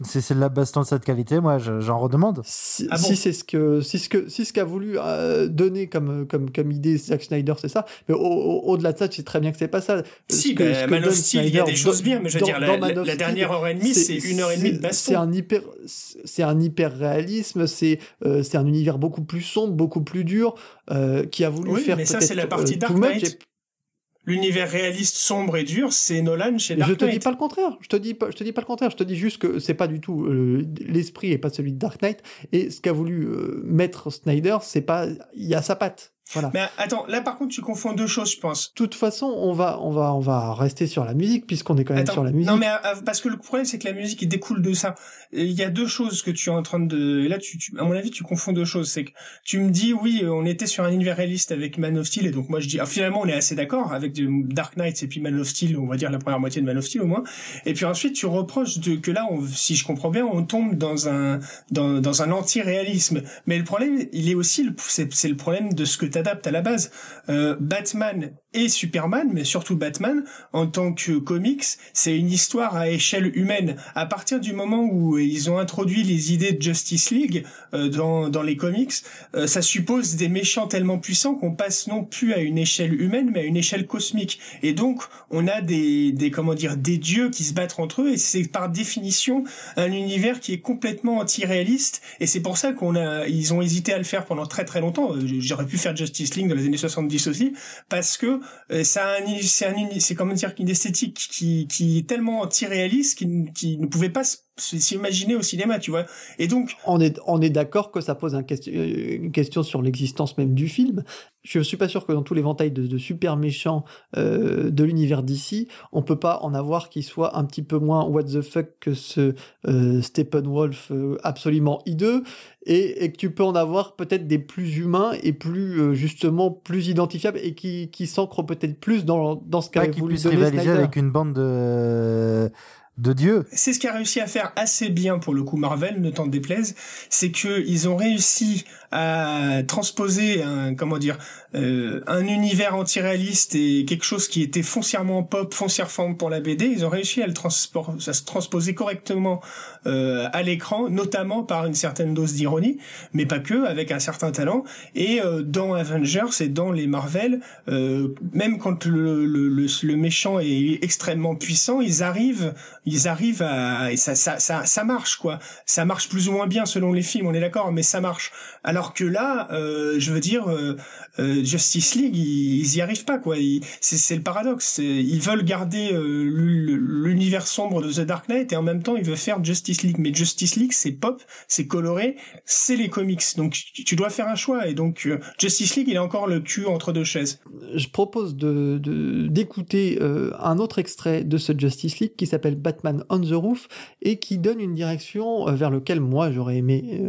Si c'est de la baston de cette qualité, moi j'en redemande. Si, ah c'est ce que si ce que si ce qu'a voulu euh, donner comme comme comme idée Zack Snyder, c'est ça. Mais au-delà de ça, tu sais très bien que c'est pas ça. Si, ben, Man of Steel, il y a des choses bien, mais je veux dire la, dernière heure et demie, c'est une heure et demie de baston. C'est un hyper c'est un hyper réalisme, c'est euh, c'est un univers beaucoup plus sombre, beaucoup plus dur, euh, qui a voulu oui, faire mais ça c'est la partie Dark Knight l'univers réaliste sombre et dur, c'est Nolan chez Dark Knight. Je te dis pas le contraire. Je te dis pas, je te dis pas le contraire. Je te dis juste que c'est pas du tout euh, l'esprit est pas celui de Dark Knight et ce qu'a voulu euh, mettre Snyder, c'est pas il y a sa patte. Mais attends, là par contre tu confonds deux choses, je pense. De toute façon, on va on va on va rester sur la musique puisqu'on est quand même sur la musique. Non mais euh, parce que le problème c'est que la musique il découle de ça. Il y a deux choses que tu es en train de et là tu, à mon avis tu confonds deux choses, c'est que tu me dis oui, euh, on était sur un univers réaliste avec Man of Steel et donc moi je dis ah, finalement on est assez d'accord avec Dark Knight et puis Man of Steel, on va dire la première moitié de Man of Steel au moins. Et puis ensuite tu reproches de, que là on, si je comprends bien, on tombe dans un dans, dans un anti-réalisme. Mais le problème, il est aussi c'est le problème de ce que tu adaptes à la base. Euh, Batman et Superman, mais surtout Batman, en tant que comics, c'est une histoire à échelle humaine. À partir du moment où ils ont introduit les idées de Justice League euh, dans, dans les comics, euh, ça suppose des méchants tellement puissants qu'on passe non plus à une échelle humaine, mais à une échelle cosmique. Et donc, on a des, des comment dire, des dieux qui se battent entre eux, et c'est par définition un univers qui est complètement anti-réaliste. Et c'est pour ça qu'on a, ils ont hésité à le faire pendant très très longtemps. J'aurais pu faire Justice League dans les années 70 aussi, parce que euh, ça c'est un, c'est comment dire une esthétique qui, qui est tellement anti-réaliste qui, qui ne pouvait pas se s'imaginer au cinéma, tu vois. Et donc, on est on est d'accord que ça pose un question, une question sur l'existence même du film. Je suis pas sûr que dans tous les ventails de, super méchants euh, de l'univers d'ici, on peut pas en avoir qui soit un petit peu moins what the fuck que ce euh, Steppenwolf euh, absolument hideux, et, et, que tu peux en avoir peut-être des plus humains et plus euh, justement plus identifiables et qui qui s'ancrent peut-être plus dans dans ce qu'a voulu donner rivaliser avec une bande de de Dieu. C'est ce qu'a réussi à faire assez bien pour le coup Marvel, ne t'en déplaise, c'est que ils ont réussi à transposer un comment dire euh, un univers antiréaliste et quelque chose qui était foncièrement pop, foncièrement pour la BD, ils ont réussi à le à se transposer correctement euh, à l'écran, notamment par une certaine dose d'ironie, mais pas que, avec un certain talent. Et euh, dans Avengers et dans les Marvel, euh, même quand le, le, le, méchant est extrêmement puissant, ils arrivent, ils arrivent à et ça, ça, ça, ça marche quoi. Ça marche plus ou moins bien selon les films, on est d'accord, mais ça marche. Alors que là, euh, je veux dire, euh, Justice League, ils, y arrivent pas quoi. C'est le paradoxe. Ils veulent garder l'univers sombre de The Dark Knight et en même temps ils veulent faire Justice League. Mais Justice League, c'est pop, c'est coloré, c'est les comics. Donc tu dois faire un choix. Et donc Justice League, il a encore le cul entre deux chaises. Je propose d'écouter un autre extrait de ce Justice League qui s'appelle Batman on the Roof et qui donne une direction vers lequel moi j'aurais aimé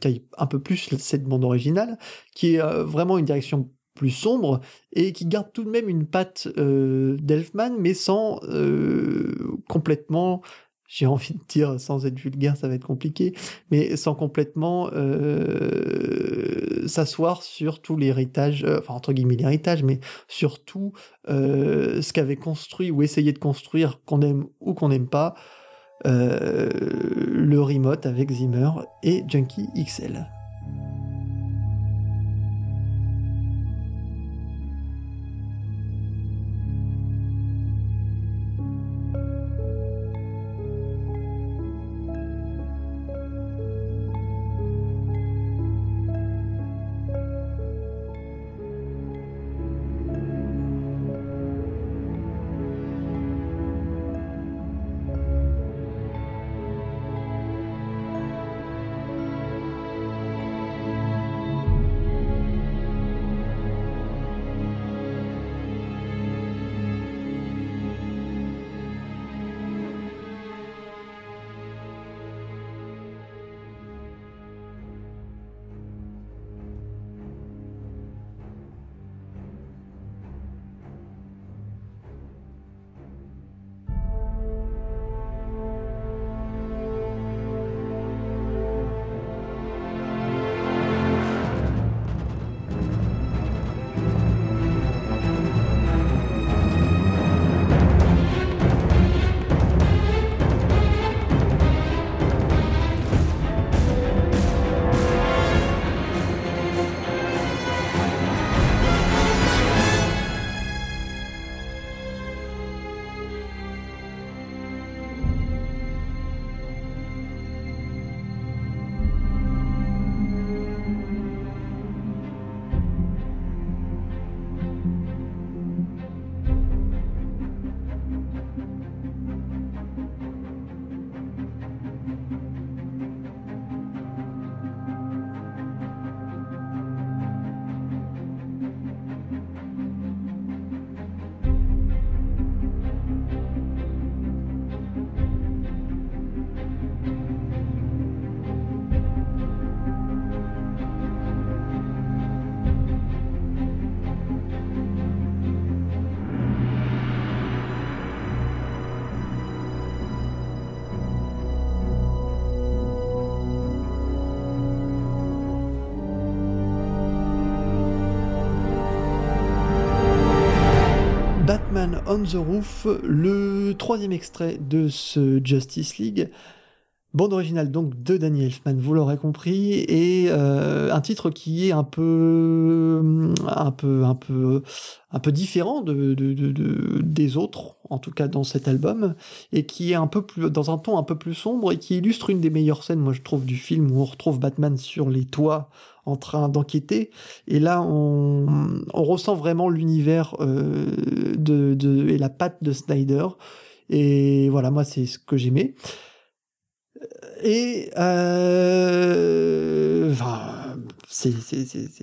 qu'il y ait un peu plus cette bande originale, qui est euh, vraiment une direction plus sombre et qui garde tout de même une patte euh, d'Elfman, mais sans euh, complètement, j'ai envie de dire, sans être vulgaire, ça va être compliqué, mais sans complètement s'asseoir sur tout l'héritage, enfin entre guillemets l'héritage, mais surtout ce qu'avait construit ou essayé de construire, qu'on aime ou qu'on n'aime pas, le remote avec Zimmer et Junkie XL. On the Roof, le troisième extrait de ce Justice League. Bande originale donc de Danny Elfman, vous l'aurez compris, et euh, un titre qui est un peu, un peu, un peu, un peu différent de, des autres, en tout cas dans cet album, et qui est un peu plus dans un ton un peu plus sombre et qui illustre une des meilleures scènes, moi je trouve, du film où on retrouve Batman sur les toits en train d'enquêter. Et là, on, ressent vraiment l'univers euh, de, et la patte de Snyder. Et voilà, moi, c'est ce que j'aimais. Et euh, enfin,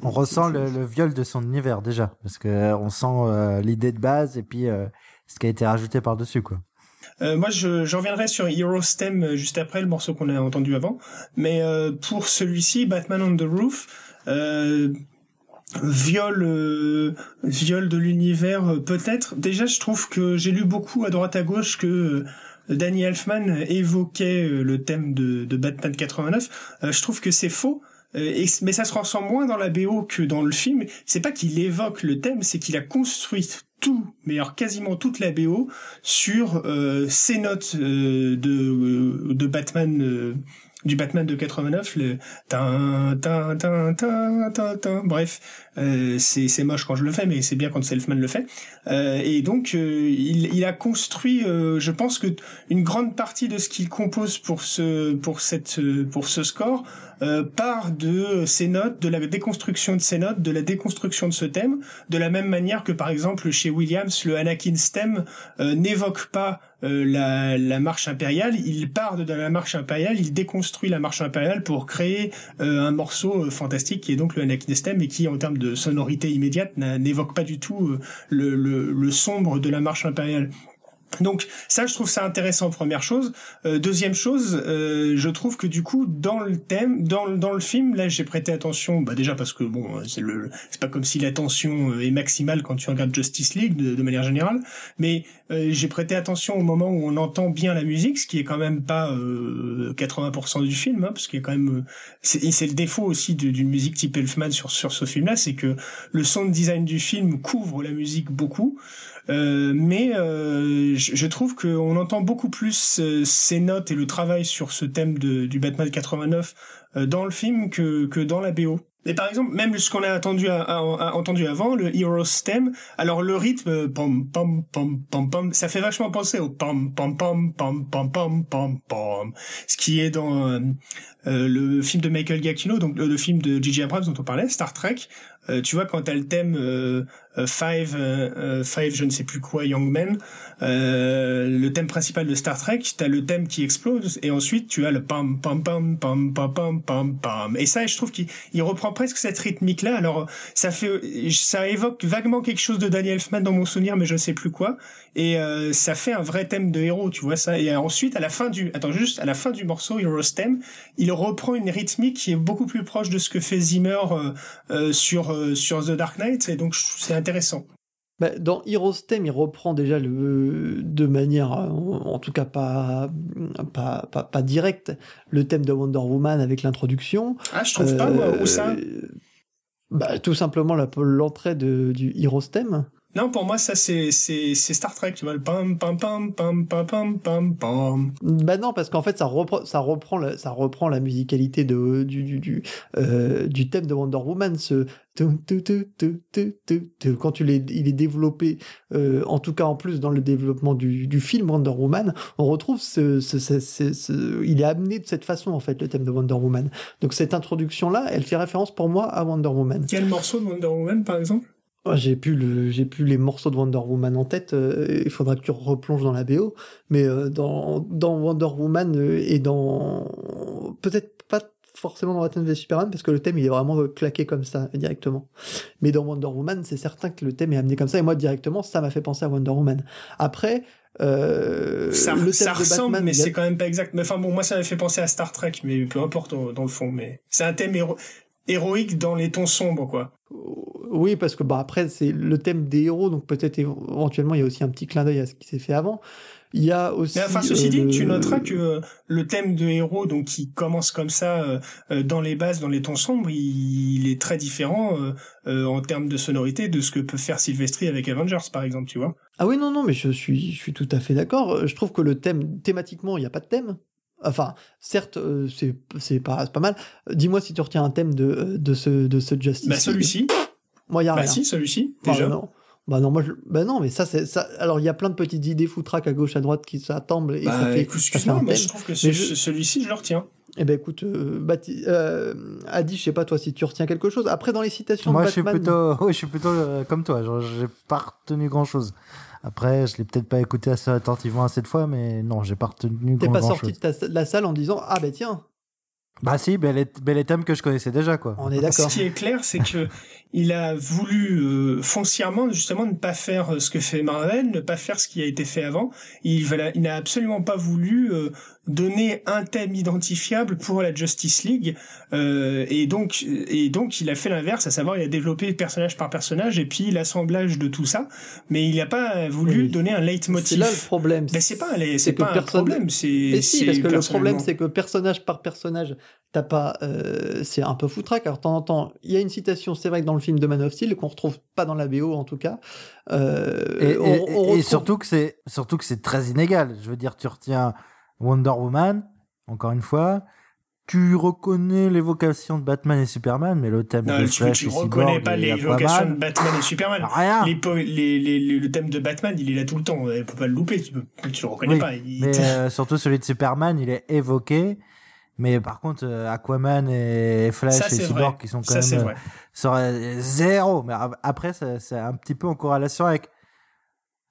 on ressent le, le, viol de son univers déjà, parce que on sent euh, l'idée de base et puis euh, ce qui a été rajouté par dessus quoi. Euh, moi, je, je, reviendrai sur Hero Stem juste après le morceau qu'on a entendu avant, mais pour celui-ci, Batman on the Roof, viol viol de l'univers peut-être. Déjà je trouve que j'ai lu beaucoup à droite à gauche que Danny Elfman évoquait euh, le thème de, Batman 89. Euh, je trouve que c'est faux. Euh, mais ça se ressent moins dans la BO que dans le film. C'est pas qu'il évoque le thème, c'est qu'il a construit tout, mais alors quasiment toute la BO sur euh, ces notes de, de Batman du Batman de 89, le tin, tin, tin, tin, tin, tin. bref, euh, c'est c'est moche quand je le fais, mais c'est bien quand Selfman le fait. Euh, et donc euh, il, il a construit, euh, je pense que une grande partie de ce qu'il compose pour ce pour cette pour ce score euh, part de ces notes, de la déconstruction de ces notes, de la déconstruction de ce thème, de la même manière que par exemple chez Williams, le Anakin Stem n'évoque pas euh, la, marche impériale, il part de la marche impériale, il déconstruit la marche impériale pour créer euh, un morceau euh, fantastique qui est donc le Anakin Stem et qui en termes de sonorité immédiate n'évoque pas du tout le, sombre de la marche impériale. Donc ça, je trouve ça intéressant. Première chose. Euh, deuxième chose, euh, je trouve que du coup, dans le thème, dans dans le film, là, j'ai prêté attention. Bah déjà parce que bon, c'est le, c'est pas comme si l'attention euh, est maximale quand tu regardes Justice League de, manière générale, mais j'ai prêté attention au moment où on entend bien la musique, ce qui est quand même pas 80% du film, hein, parce qu'il y a quand même, c'est, c'est le défaut aussi d'une musique type Elfman sur sur ce film-là, c'est que le sound design du film couvre la musique beaucoup. Euh, mais euh, je, trouve qu'on entend beaucoup plus euh, ces notes et le travail sur ce thème de, du Batman 89 dans le film que, que dans la BO. Et par exemple, même ce qu'on a entendu, à, entendu avant, le Hero Stem, alors le rythme, pom pom pom pom pom, ça fait vachement penser au pom pom pom pom pom pom pom pom, ce qui est dans le film de Michael Giacchino, donc le, film de J.J. Abrams dont on parlait, Star Trek. Tu vois quand t'as le thème euh, Five, euh, euh, Five, je ne sais plus quoi, Young Men, le thème principal de Star Trek, tu as le thème qui explose et ensuite tu as le pam pam pam pam pam pam pam pam. Et ça, je trouve qu'il reprend presque cette rythmique là. Alors ça fait, ça évoque vaguement quelque chose de Daniel Elfman dans mon souvenir, mais je ne sais plus quoi. Et ça fait un vrai thème de héros, tu vois ça. Et ensuite à la fin du, attends juste à la fin du morceau Heroes Theme, il reprend une rythmique qui est beaucoup plus proche de ce que fait Zimmer sur sur The Dark Knight. Et donc c'est intéressant. Bah, dans Heroes Theme, il reprend déjà le, de manière, en, tout cas pas, pas, pas, directe, le thème de Wonder Woman avec l'introduction. Ah, je trouve pas, moi, où ça euh, bah, Tout simplement l'entrée du Heroes Theme. Non, pour moi, ça, c'est, c'est, Star Trek, tu vois, le pam, pam, pam, pam, pam, pam, pam, pam. Bah non, parce qu'en fait, ça reprend, ça reprend, la, ça reprend la musicalité de, du, du, du, euh, du thème de Wonder Woman, ce, quand tu l'es, il est développé, euh, en tout cas en plus dans le développement du, du film Wonder Woman, on retrouve ce, ce, ce, ce, il est amené de cette façon en fait le thème de Wonder Woman. Donc cette introduction là, elle fait référence pour moi à Wonder Woman. Quel morceau de Wonder Woman par exemple? J'ai plus le, j'ai plus les morceaux de Wonder Woman en tête. Euh, il faudra que tu replonges dans la BO. Mais euh, dans, dans Wonder Woman euh, et dans peut-être pas forcément dans Batman v Superman parce que le thème il est vraiment claqué comme ça directement. Mais dans Wonder Woman, c'est certain que le thème est amené comme ça et moi directement ça m'a fait penser à Wonder Woman. Après. Euh, ça, le ça ressemble, mais c'est quand même pas exact. Mais enfin bon, moi ça m'a fait penser à Star Trek, mais peu importe dans, le fond. Mais c'est un thème héroïque dans les tons sombres, quoi. Oui, parce que bah, après, c'est le thème des héros, donc peut-être éventuellement il y a aussi un petit clin d'œil à ce qui s'est fait avant. Il y a aussi. Mais enfin, ceci dit, tu noteras que euh, le thème de héros, donc qui commence comme ça euh, euh, dans les bases, dans les tons sombres, il, est très différent en termes de sonorité de ce que peut faire Sylvestri avec Avengers, par exemple, tu vois. Ah oui, non, non, mais je suis, je suis tout à fait d'accord. Je trouve que le thème, thématiquement, il n'y a pas de thème. Enfin, certes, c'est c'est pas, pas mal. Dis-moi si tu retiens un thème de, de ce, de ce Justice. Bah, celui-ci. Moi, il y a bah si, celui-ci, bah, déjà. non. Bah non, moi, je... bah non, mais ça, c'est ça. Alors, il y a plein de petites idées foutraques à gauche, à droite qui s'attendent et bah, ça fait. Excuse-moi, mais je trouve que celui-ci, je le retiens. Eh ben écoute, euh, euh, Adi, je sais pas toi si tu retiens quelque chose. Après, dans les citations moi, de Batman... je suis plutôt, *laughs* oui, je suis plutôt euh, comme toi. J'ai pas retenu grand chose. Après, je l'ai peut-être pas écouté assez attentivement cette fois, mais non, j'ai pas retenu T'es grand, pas grand sorti chose. de, ta- de la salle en disant Ah ben tiens, Bah si, les, ben les thèmes que je connaissais déjà, quoi. on est Ce d'accord. qui est clair, c'est que il a voulu euh, foncièrement justement ne pas faire euh, ce que fait Marvel, ne pas faire ce qui a été fait avant. Il, voilà, il n'a absolument pas voulu euh, donner un thème identifiable pour la Justice League, euh, et donc et donc il a fait l'inverse, à savoir il a développé personnage par personnage et puis l'assemblage de tout ça, mais il n'a pas voulu Oui. donner un C'est leitmotiv. là le problème. Ben, c'est pas, un- c'est c'est pas un problème, c'est. Mais si, c'est parce que le problème, c'est que personnage par personnage, t'as pas. euh, c'est un peu foutraque. Alors, de temps en temps, il y a une citation, c'est vrai que dans le film de Man of Steel, qu'on retrouve pas dans la BO en tout cas. euh, Et, et- on et retrouve- surtout que c'est surtout que c'est très inégal. Je veux dire, tu retiens Wonder Woman, encore une fois. Tu reconnais l'évocation de Batman et Superman, mais le thème Non, de tu, Flash tu et reconnais Cyborg pas vocations de Batman et Superman? Rien. Les, po- les, les- les- le thème de Batman, il est là tout le temps. On peut pas le louper. Tu, tu le reconnais Oui, pas. Il- Mais euh, surtout celui de Superman, il est évoqué. Mais par contre, euh, Aquaman et Flash ça, et Cyborg vrai. qui sont quand Ça, c'est même aurait zéro. Mais après, c'est un petit peu en corrélation avec.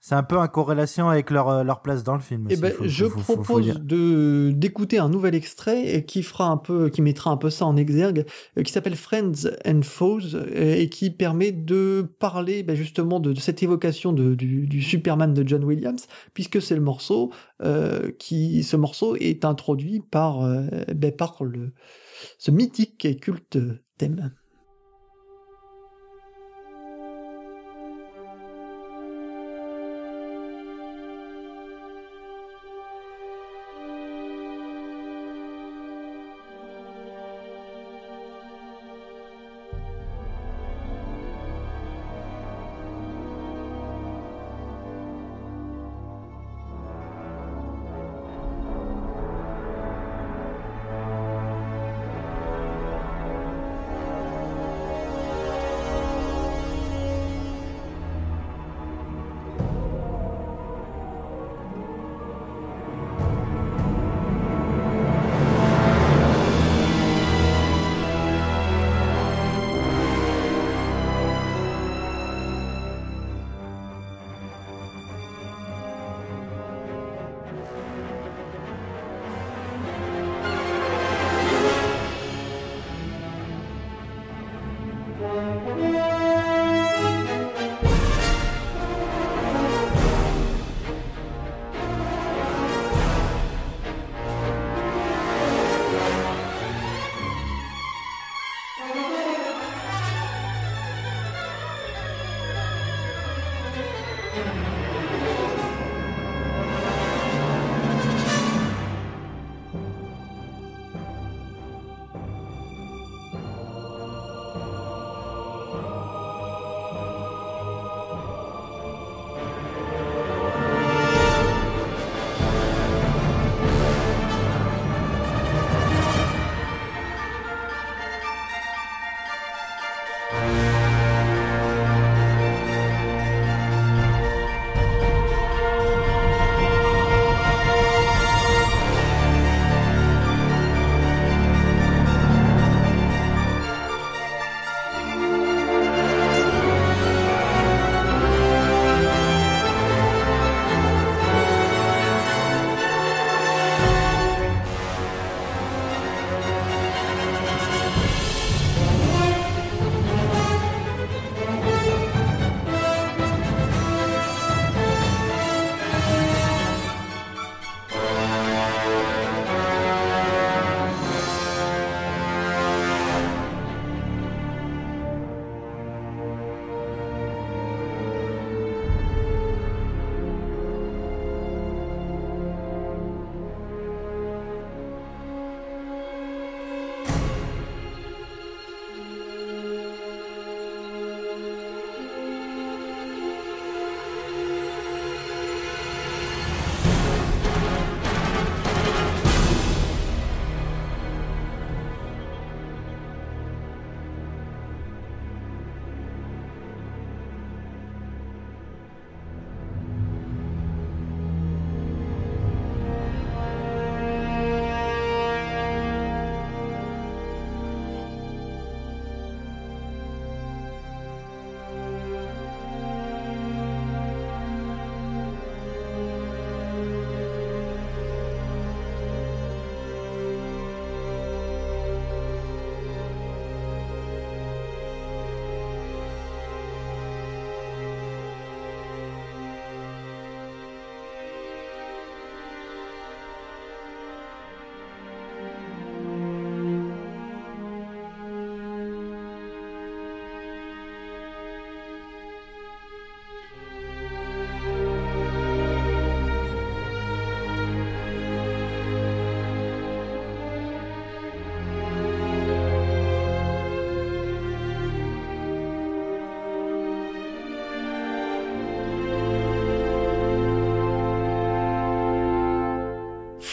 C'est un peu en corrélation avec leur, euh, leur place dans le film. Eh ben, faut- je faut- faut- faut propose de d'écouter un nouvel extrait qui fera un peu, qui mettra un peu ça en exergue, euh, qui s'appelle Friends and Foes euh, et qui permet de parler ben, justement de, de cette évocation de- du, du Superman de John Williams, puisque c'est le morceau euh, qui, ce morceau est introduit par euh, ben, par le ce mythique et culte thème.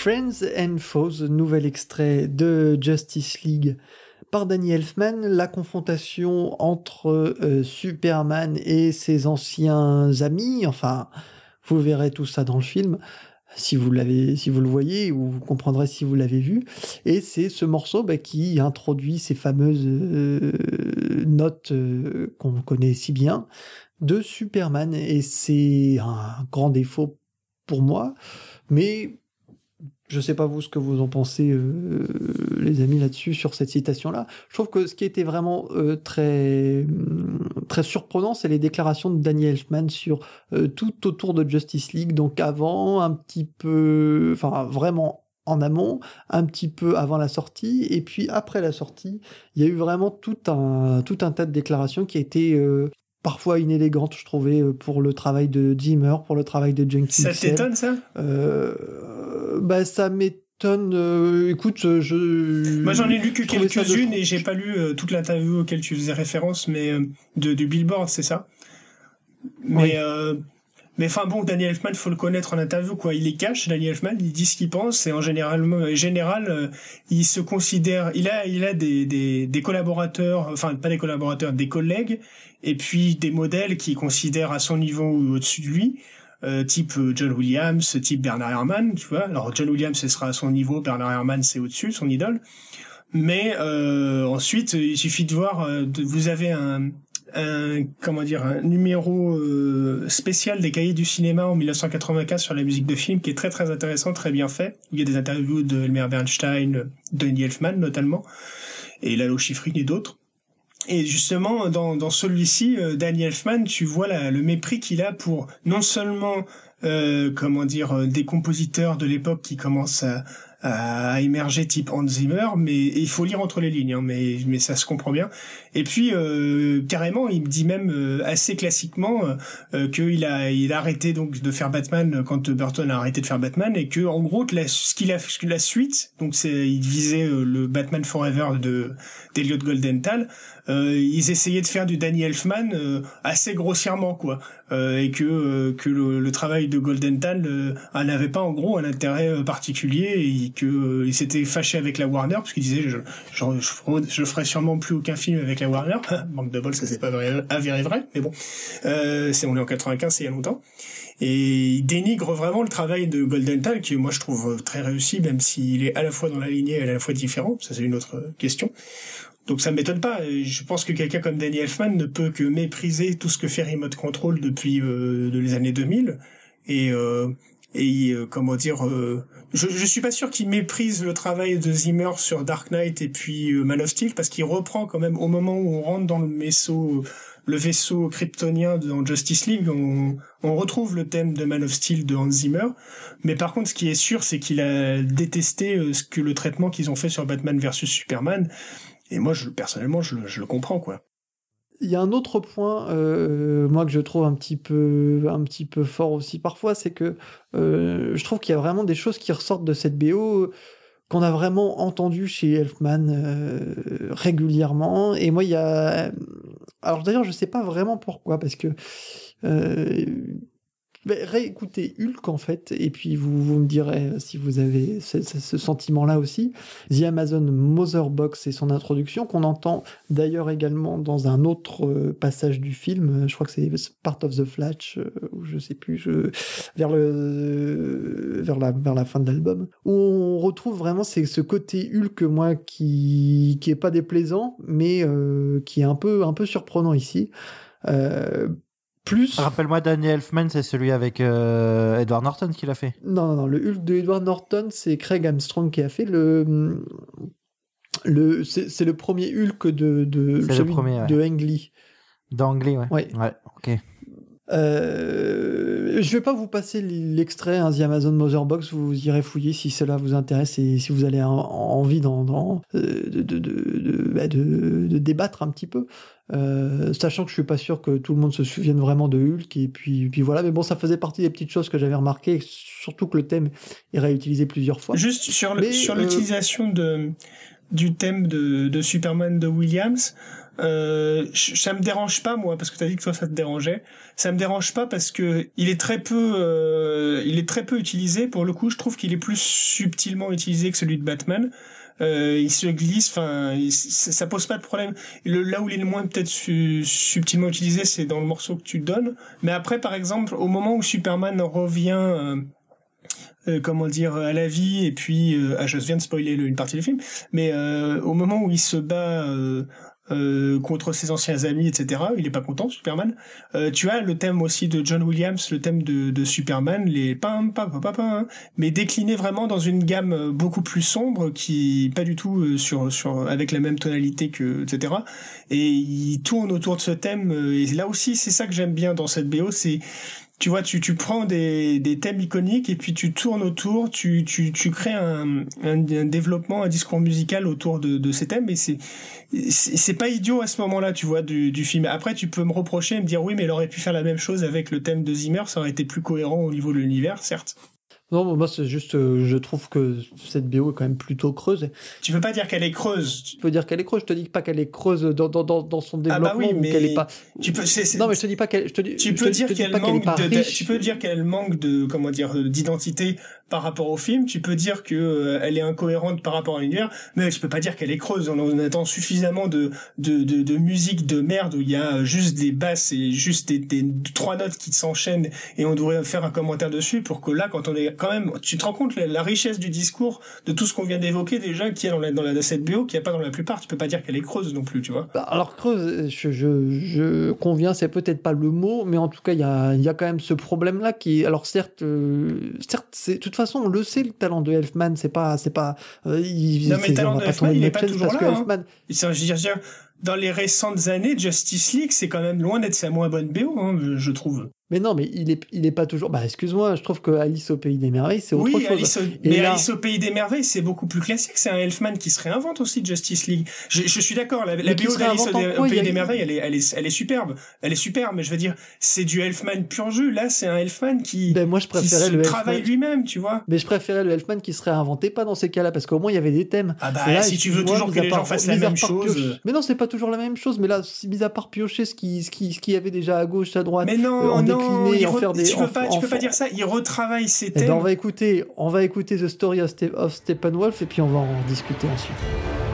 Friends and Foes, nouvel extrait de Justice League par Danny Elfman, la confrontation entre euh, Superman et ses anciens amis, enfin, vous verrez tout ça dans le film si vous si vous le voyez, ou vous comprendrez si vous l'avez vu. Et c'est ce morceau bah, qui introduit ces fameuses euh, notes euh, qu'on connaît si bien de Superman. Et c'est un grand défaut pour moi, mais je sais pas vous ce que vous en pensez, euh, les amis, là-dessus, sur cette citation-là. Je trouve que ce qui était vraiment euh, très, mm, très surprenant, c'est les déclarations de Daniel Elfman sur euh, tout autour de Justice League. Donc avant, un petit peu, enfin vraiment en amont, un petit peu avant la sortie, et puis après la sortie, il y a eu vraiment tout un, tout un tas de déclarations qui a été parfois inélégante, je trouvais, euh, pour le travail de Zimmer, pour le travail de Jenkins. Ça t'étonne, ça? Euh, bah, Ça m'étonne. Euh, écoute, je. Moi, j'en ai lu que quelques-unes et j'ai pas lu toute l'interview auquel tu faisais référence, mais de, du Billboard, c'est ça? Mais. Mais enfin bon, Daniel Elfman, faut le connaître en interview quoi. Il est cash, Daniel Elfman, il dit ce qu'il pense et en général, général, il se considère, il a, il a des, des, des collaborateurs, enfin pas des collaborateurs, des collègues et puis des modèles qu'il considère à son niveau ou au-dessus de lui, euh, type euh, John Williams, type Bernard Herrmann, tu vois. Alors John Williams, ce sera à son niveau, Bernard Herrmann, c'est au-dessus, son idole. Mais euh, ensuite, il suffit de voir, vous avez un, un, comment dire, un numéro spécial des cahiers du cinéma en 1995 sur la musique de film qui est très très intéressant, très bien fait. Il y a des interviews de Elmer Bernstein, de Andy Elfman notamment, et Lalo Schifrin et d'autres. Et justement, dans, dans celui-ci, euh, Danny Elfman, tu vois le mépris qu'il a pour non seulement, euh, comment dire, euh, des compositeurs de l'époque qui commencent à, à émerger type Hans Zimmer, mais il faut lire entre les lignes, hein, mais, mais ça se comprend bien. Et puis euh, carrément, il me dit même euh, assez classiquement euh, qu'il a il a arrêté donc de faire Batman quand Burton a arrêté de faire Batman et que en gros la, ce qu'il a la suite, donc c'est il visait le Batman Forever de d'Eliot Goldenthal, ils essayaient de faire du Danny Elfman assez grossièrement quoi, et que que le, travail de Goldenthal n'avait pas en gros un intérêt particulier et que euh, il s'était fâché avec la Warner parce qu'il disait je, je, je, ferai sûrement plus aucun film avec la Warner. *laughs* Manque de bol, ça c'est pas avéré vrai, mais bon, euh, c'est on est en 95, c'est il y a longtemps. Et il dénigre vraiment le travail de Golden Tal, qui moi je trouve très réussi, même s'il est à la fois dans la lignée et à la fois différent. Ça c'est une autre question. Donc ça m'étonne pas. Je pense que quelqu'un comme Danny Elfman ne peut que mépriser tout ce que fait Remote Control depuis euh, les années 2000 et euh, et euh, comment dire euh, je, je suis pas sûr qu'il méprise le travail de Zimmer sur Dark Knight et puis euh, Man of Steel parce qu'il reprend quand même au moment où on rentre dans le vaisseau le vaisseau kryptonien dans Justice League on, on retrouve le thème de Man of Steel de Hans Zimmer. Mais par contre ce qui est sûr c'est qu'il a détesté ce que le traitement qu'ils ont fait sur Batman versus Superman et moi personnellement je, je le comprends quoi il y a un autre point, euh, moi, que je trouve un petit peu, un petit peu fort aussi parfois, c'est que euh, je trouve qu'il y a vraiment des choses qui ressortent de cette BO qu'on a vraiment entendu chez Elfman euh, régulièrement. Et moi, il y a... Alors d'ailleurs, je sais pas vraiment pourquoi, parce que réécoutez Hulk en fait, et puis vous, vous me direz si vous avez ce, ce sentiment-là aussi. The Amazon Motherbox et son introduction, qu'on entend d'ailleurs également dans un autre euh, passage du film, je crois que c'est Part of the Flash, euh, ou je sais plus, je, vers, le, vers, la, vers la fin de l'album, où on retrouve vraiment ce côté Hulk, moi, qui, qui est pas déplaisant, mais euh, qui est un peu, un peu surprenant ici. Euh, plus. Rappelle-moi, Daniel Elfman, c'est celui avec euh, Edward Norton qui l'a fait. Non, non, non. Le Hulk de Edward Norton, c'est Craig Armstrong qui a fait le. le c'est le premier Hulk de de celui le premier, ouais. de Ang Lee. D'Ang Lee, ouais. Ouais. ouais. Ok. Euh, je vais pas vous passer l'extrait hein, The Amazon Mother Box, vous irez fouiller si cela vous intéresse et si vous avez envie dans, dans euh, de, de, de, bah, de, de, débattre un petit peu. Euh, sachant que je suis pas sûr que tout le monde se souvienne vraiment de Hulk et puis, puis voilà mais bon ça faisait partie des petites choses que j'avais remarqué surtout que le thème est réutilisé plusieurs fois juste sur sur euh, l'utilisation de du thème de, de Superman de Williams Euh, ça me dérange pas moi parce que t'as dit que toi ça te dérangeait. Ça me dérange pas parce que il est très peu, euh, il est très peu utilisé. Pour le coup, je trouve qu'il est plus subtilement utilisé que celui de Batman. Euh, il se glisse, enfin, ça pose pas de problème. Le, là où il est le moins peut-être subtilement utilisé, c'est dans le morceau que tu donnes. Mais après, par exemple, au moment où Superman revient euh, euh, comment dire à la vie et puis euh, ah, je viens de spoiler une partie du film mais euh, au moment où il se bat euh, contre ses anciens amis etc il est pas content Superman. Tu as le thème aussi de John Williams le thème de, de Superman les pam pam hein, mais décliné vraiment dans une gamme beaucoup plus sombre qui pas du tout sur sur avec la même tonalité que etc et il tourne autour de ce thème et là aussi c'est ça que j'aime bien dans cette BO c'est tu vois, tu, tu prends des, des thèmes iconiques et puis tu tournes autour, tu, tu, tu crées un, un, développement, un discours musical autour de, de ces thèmes et c'est, c'est pas idiot à ce moment-là, tu vois, du, du film. Après, tu peux me reprocher et me dire oui, mais elle aurait pu faire la même chose avec le thème de Zimmer, ça aurait été plus cohérent au niveau de l'univers, certes. Non, moi c'est juste, euh, je trouve que cette BO est quand même plutôt creuse. Tu peux pas dire qu'elle est creuse. Tu peux dire qu'elle est creuse. Je te dis pas qu'elle est creuse dans, dans, dans, son développement ah bah oui, mais qu'elle est pas. Tu peux. Non, mais je te dis pas qu'elle. Tu peux dire qu'elle manque de. Tu peux dire qu'elle manque de comment dire d'identité par rapport au film. Tu peux dire que euh, elle est incohérente par rapport à l'univers, mais tu peux pas dire qu'elle est creuse. On, attend suffisamment de, de, de, de musique de merde où il y a juste des basses et juste des, des trois notes qui s'enchaînent et on devrait faire un commentaire dessus pour que là, quand on est quand même, tu te rends compte la, la richesse du discours de tout ce qu'on vient d'évoquer déjà qui est dans la dans la cette BO, qui a pas dans la plupart. Tu peux pas dire qu'elle est creuse non plus, tu vois. Bah, alors creuse, je, je, je conviens, c'est peut-être pas le mot, mais en tout cas il y a il y a quand même ce problème là qui, alors certes, euh, certes c'est toute façon, on le sait, le talent de Elfman, c'est pas, c'est pas, euh, il, non, mais le talent de Elfman, il est pas toujours là. Hein. Elfman... dans les récentes années, Justice League, c'est quand même loin d'être sa moins bonne BO, hein, je trouve. Mais non, mais il est, il est pas toujours. Bah, excuse-moi, je trouve que Alice au pays des merveilles, c'est autre oui, chose. Alice mais Alice au pays des merveilles, c'est beaucoup plus classique. C'est un Elfman qui se réinvente aussi Justice League. Je, je suis d'accord. La, la BO d'Alice au, pays des merveilles, elle est, elle est, elle est superbe. Elle est superbe. Mais je veux dire, c'est du Elfman pur jeu. Là, c'est un Elfman qui, ben, moi, je préférais qui le travaille lui-même, tu vois. Mais je préférais le Elfman qui se réinventait pas dans ces cas-là, parce qu'au moins il y avait des thèmes. Ah bah, là, si tu veux toujours que les gens fassent la même chose. Mais non, c'est pas toujours la même chose. Mais là, mis à part piocher ce qui, ce qui, ce qui y avait déjà à gauche, à droite, mais non, en faire tu peux pas, tu peux pas dire ça. Il retravaille ses thèmes. Eh ben on va écouter, on va écouter The Story of Steppenwolf et puis on va en discuter ensuite.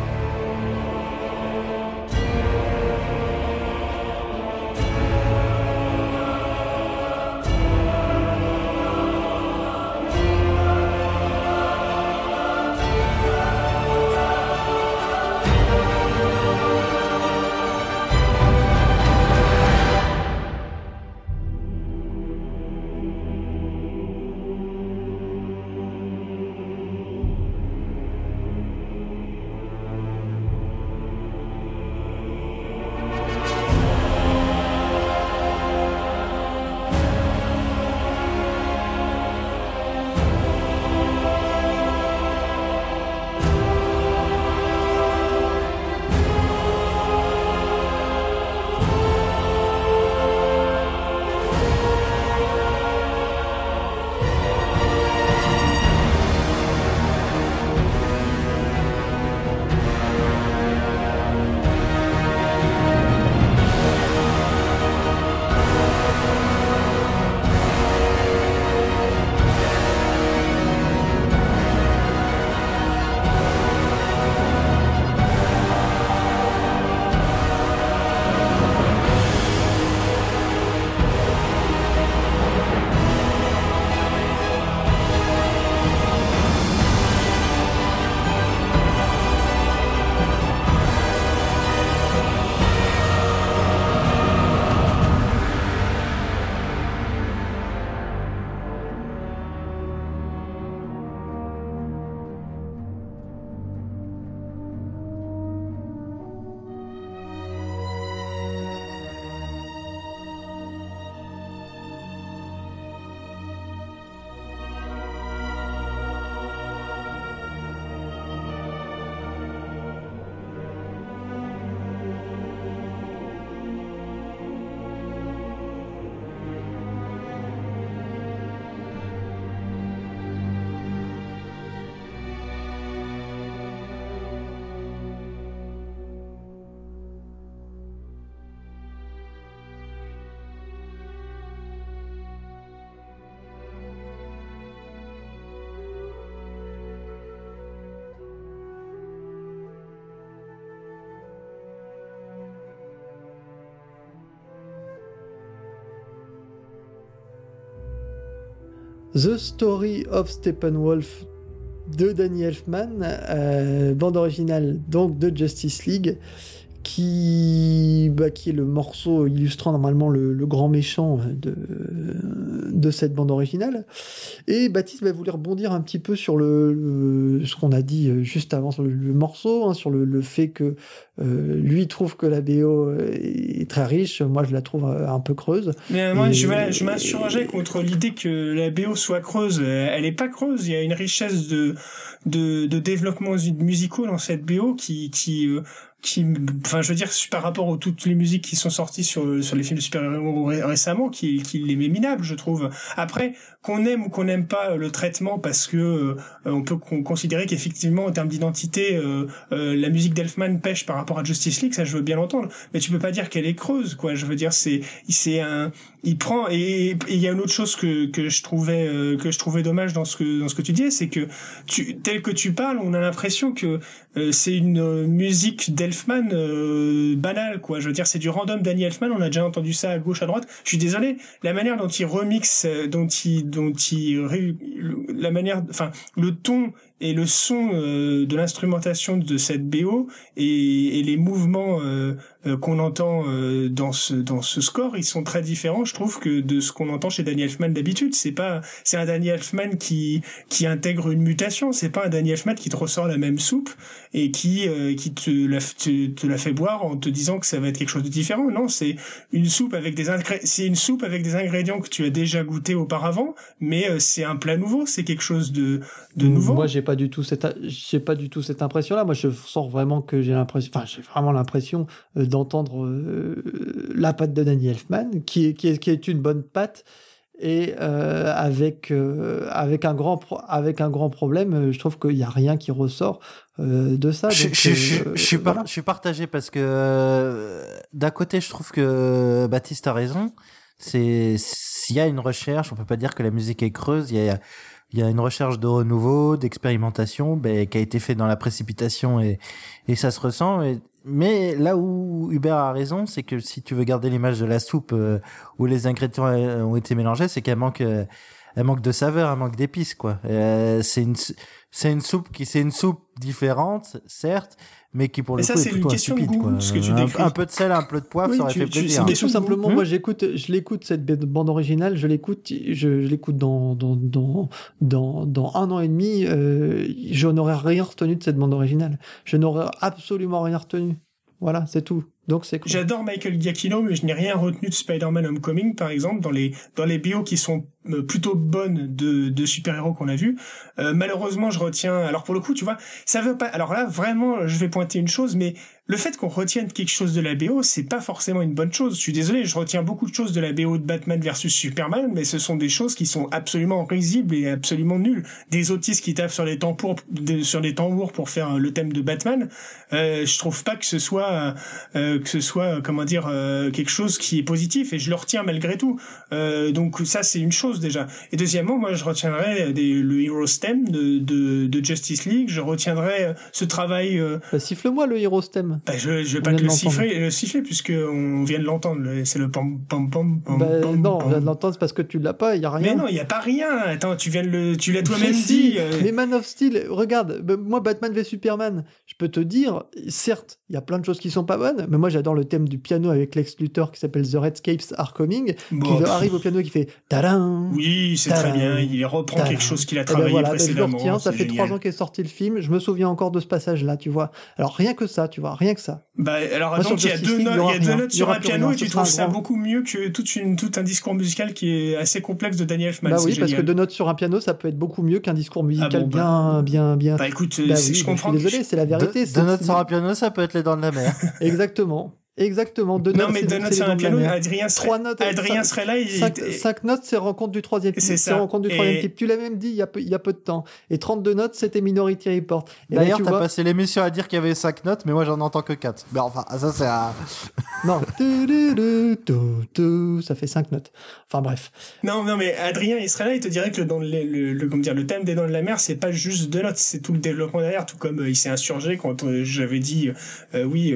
The Story of Steppenwolf de Danny Elfman, euh, bande originale donc de Justice League, qui, bah, est le morceau illustrant normalement le, grand méchant de cette bande originale. Et Baptiste va vouloir rebondir un petit peu sur le, ce qu'on a dit juste avant sur le, morceau, hein, sur le, fait que euh, lui trouve que la BO est très riche, moi je la trouve un peu creuse. Mais moi je, je m'insurgeais contre l'idée que la BO soit creuse. Elle est pas creuse, il y a une richesse de, de, de développement musical dans cette BO qui, qui euh, qui enfin je veux dire par rapport aux toutes les musiques qui sont sorties sur sur les films de super-héros récemment qui qui les met je trouve. Après qu'on aime ou qu'on n'aime pas le traitement parce que euh, on peut considérer qu'effectivement en termes d'identité euh, euh, la musique d'Elfman pêche par rapport à Justice League ça je veux bien l'entendre. Mais tu peux pas dire qu'elle est creuse quoi. Je veux dire c'est c'est un il prend et il y a une autre chose que que je trouvais que je trouvais dommage dans ce que dans ce que tu disais c'est que tu tel que tu parles on a l'impression que c'est une musique d'Elfman banale quoi. Je veux dire c'est du random Danny Elfman on a déjà entendu ça à gauche à droite. Je suis désolé la manière dont il remixe dont il dont il la manière enfin le ton et le son euh, de l'instrumentation de cette BO et, et les mouvements euh, euh, qu'on entend dans ce dans ce score, ils sont très différents, je trouve, que de ce qu'on entend chez Daniel Elfman d'habitude. C'est pas c'est un Daniel Elfman qui qui intègre une mutation. C'est pas un Daniel Elfman qui te ressort la même soupe et qui qui te la te, te, la fait boire en te disant que ça va être quelque chose de différent. Non, c'est une soupe avec des c'est une soupe avec des ingrédients que tu as déjà goûté auparavant, mais c'est un plat nouveau. C'est quelque chose de de nouveau. Moi, j'ai pas du tout cette, j'ai pas du tout cette impression-là. Moi, je sens vraiment que j'ai l'impression, enfin, j'ai vraiment l'impression euh, d'entendre euh, la patte de Danny Elfman, qui est, qui est, qui est une bonne patte, et euh, avec avec un grand avec un grand problème. Je trouve qu'il y a rien qui ressort de ça. je, je, je, suis je suis partagé parce que d'un côté, je trouve que Baptiste a raison. C'est s'il y a une recherche, on peut pas dire que la musique est creuse. Il y a il y a une recherche de renouveau, d'expérimentation, ben, qui a été fait dans la précipitation et, et ça se ressent. mais là où Hubert a raison, c'est que si tu veux garder l'image de la soupe euh, où les ingrédients euh, ont été mélangés, c'est qu'elle manque, euh, elle manque de saveur, elle manque d'épices, quoi. c'est une, c'est une soupe qui, c'est une soupe différente, certes, mais qui pour le coup est plutôt insipide. Quoi. un, peu de sel, un peu de poivre, ça aurait fait plaisir. Mais tout simplement, moi j'écoute, je l'écoute cette bande originale, je l'écoute, je, l'écoute dans dans, dans dans dans un an et demi, euh, je n'aurais rien retenu de cette bande originale. Je n'aurais absolument rien retenu. Voilà, c'est tout. J'adore Michael Giacchino, mais je n'ai rien retenu de Spider-Man Homecoming, par exemple, dans les dans les bios qui sont euh, plutôt bonnes de, de super-héros qu'on a vu. Euh, malheureusement, je retiens. Alors pour le coup, tu vois, ça veut pas. Alors là, vraiment, je vais pointer une chose, mais le fait qu'on retienne quelque chose de la BO, c'est pas forcément une bonne chose. Je suis désolé, je retiens beaucoup de choses de la BO de Batman versus Superman, mais ce sont des choses qui sont absolument risibles et absolument nulles. Des autistes qui tapent sur les tambours, pour faire le thème de Batman. Euh, je trouve pas que ce soit euh, que ce soit comment dire euh, quelque chose qui est positif et je le retiens malgré tout. Euh, donc ça c'est une chose déjà. Et deuxièmement, moi je retiendrai des, le Hero Stem de, de, de, Justice League. Je retiendrai ce travail. Bah, siffle-moi le Hero Stem. Bah, je, je vais pas te le siffler, le siffler puisque on vient de l'entendre. C'est le pom pom pom pom. Bah, non, on vient de l'entendre parce que tu l'as pas. Il y a rien. Mais non, il y a pas rien. Attends, tu viens de le, tu l'as toi-même dit. Euh. Mais Man of Steel, regarde, moi Batman v Superman, je peux te dire, certes, il y a plein de choses qui sont pas bonnes, mais moi j'adore le thème du piano avec Lex Luthor qui s'appelle The Redscapes Are Coming, qui arrive au piano qui fait tadam. Oui, c'est très bien. Il reprend quelque chose qu'il a eh ben travaillé précédemment. je ça fait trois ans qu'est sorti le film. Je me souviens encore de ce passage-là, tu vois. Alors rien que ça, tu vois, rien que ça. Bah, alors donc il y a deux notes, il y a deux notes sur un piano et tu trouves ça beaucoup mieux que toute une, tout un discours musical qui est assez complexe de Daniel Elfman. Bah oui, parce que deux notes sur un piano, ça peut être beaucoup mieux qu'un discours musical bien, bah, bien, bien. Bah écoute, bah je comprends. désolé, c'est la vérité. Deux notes sur un piano, ça peut être les dents de la mer. *laughs* Exactement. Exactement, deux non, notes. mais deux notes sur un piano, Adrien, trois notes. Adrien serait là. Il... Cinq, cinq, notes, c'est rencontre du troisième type. C'est rencontre du troisième type. Tu l'as même dit il y, a peu, il y a peu de temps. Et 32 notes, c'était Minority Report. D'ailleurs, t'as vois... passé l'émission à dire qu'il y avait cinq notes, mais moi j'en entends que quatre. Mais enfin, ça c'est à... *laughs* non. ça fait cinq notes. Enfin bref. Non, non, mais Adrien, il serait là, il te dirait que dans le, le, le, comment dire, le thème des dents de la mer, c'est pas juste deux notes, c'est tout le développement derrière, tout comme euh, il s'est insurgé quand euh, j'avais dit, euh, oui,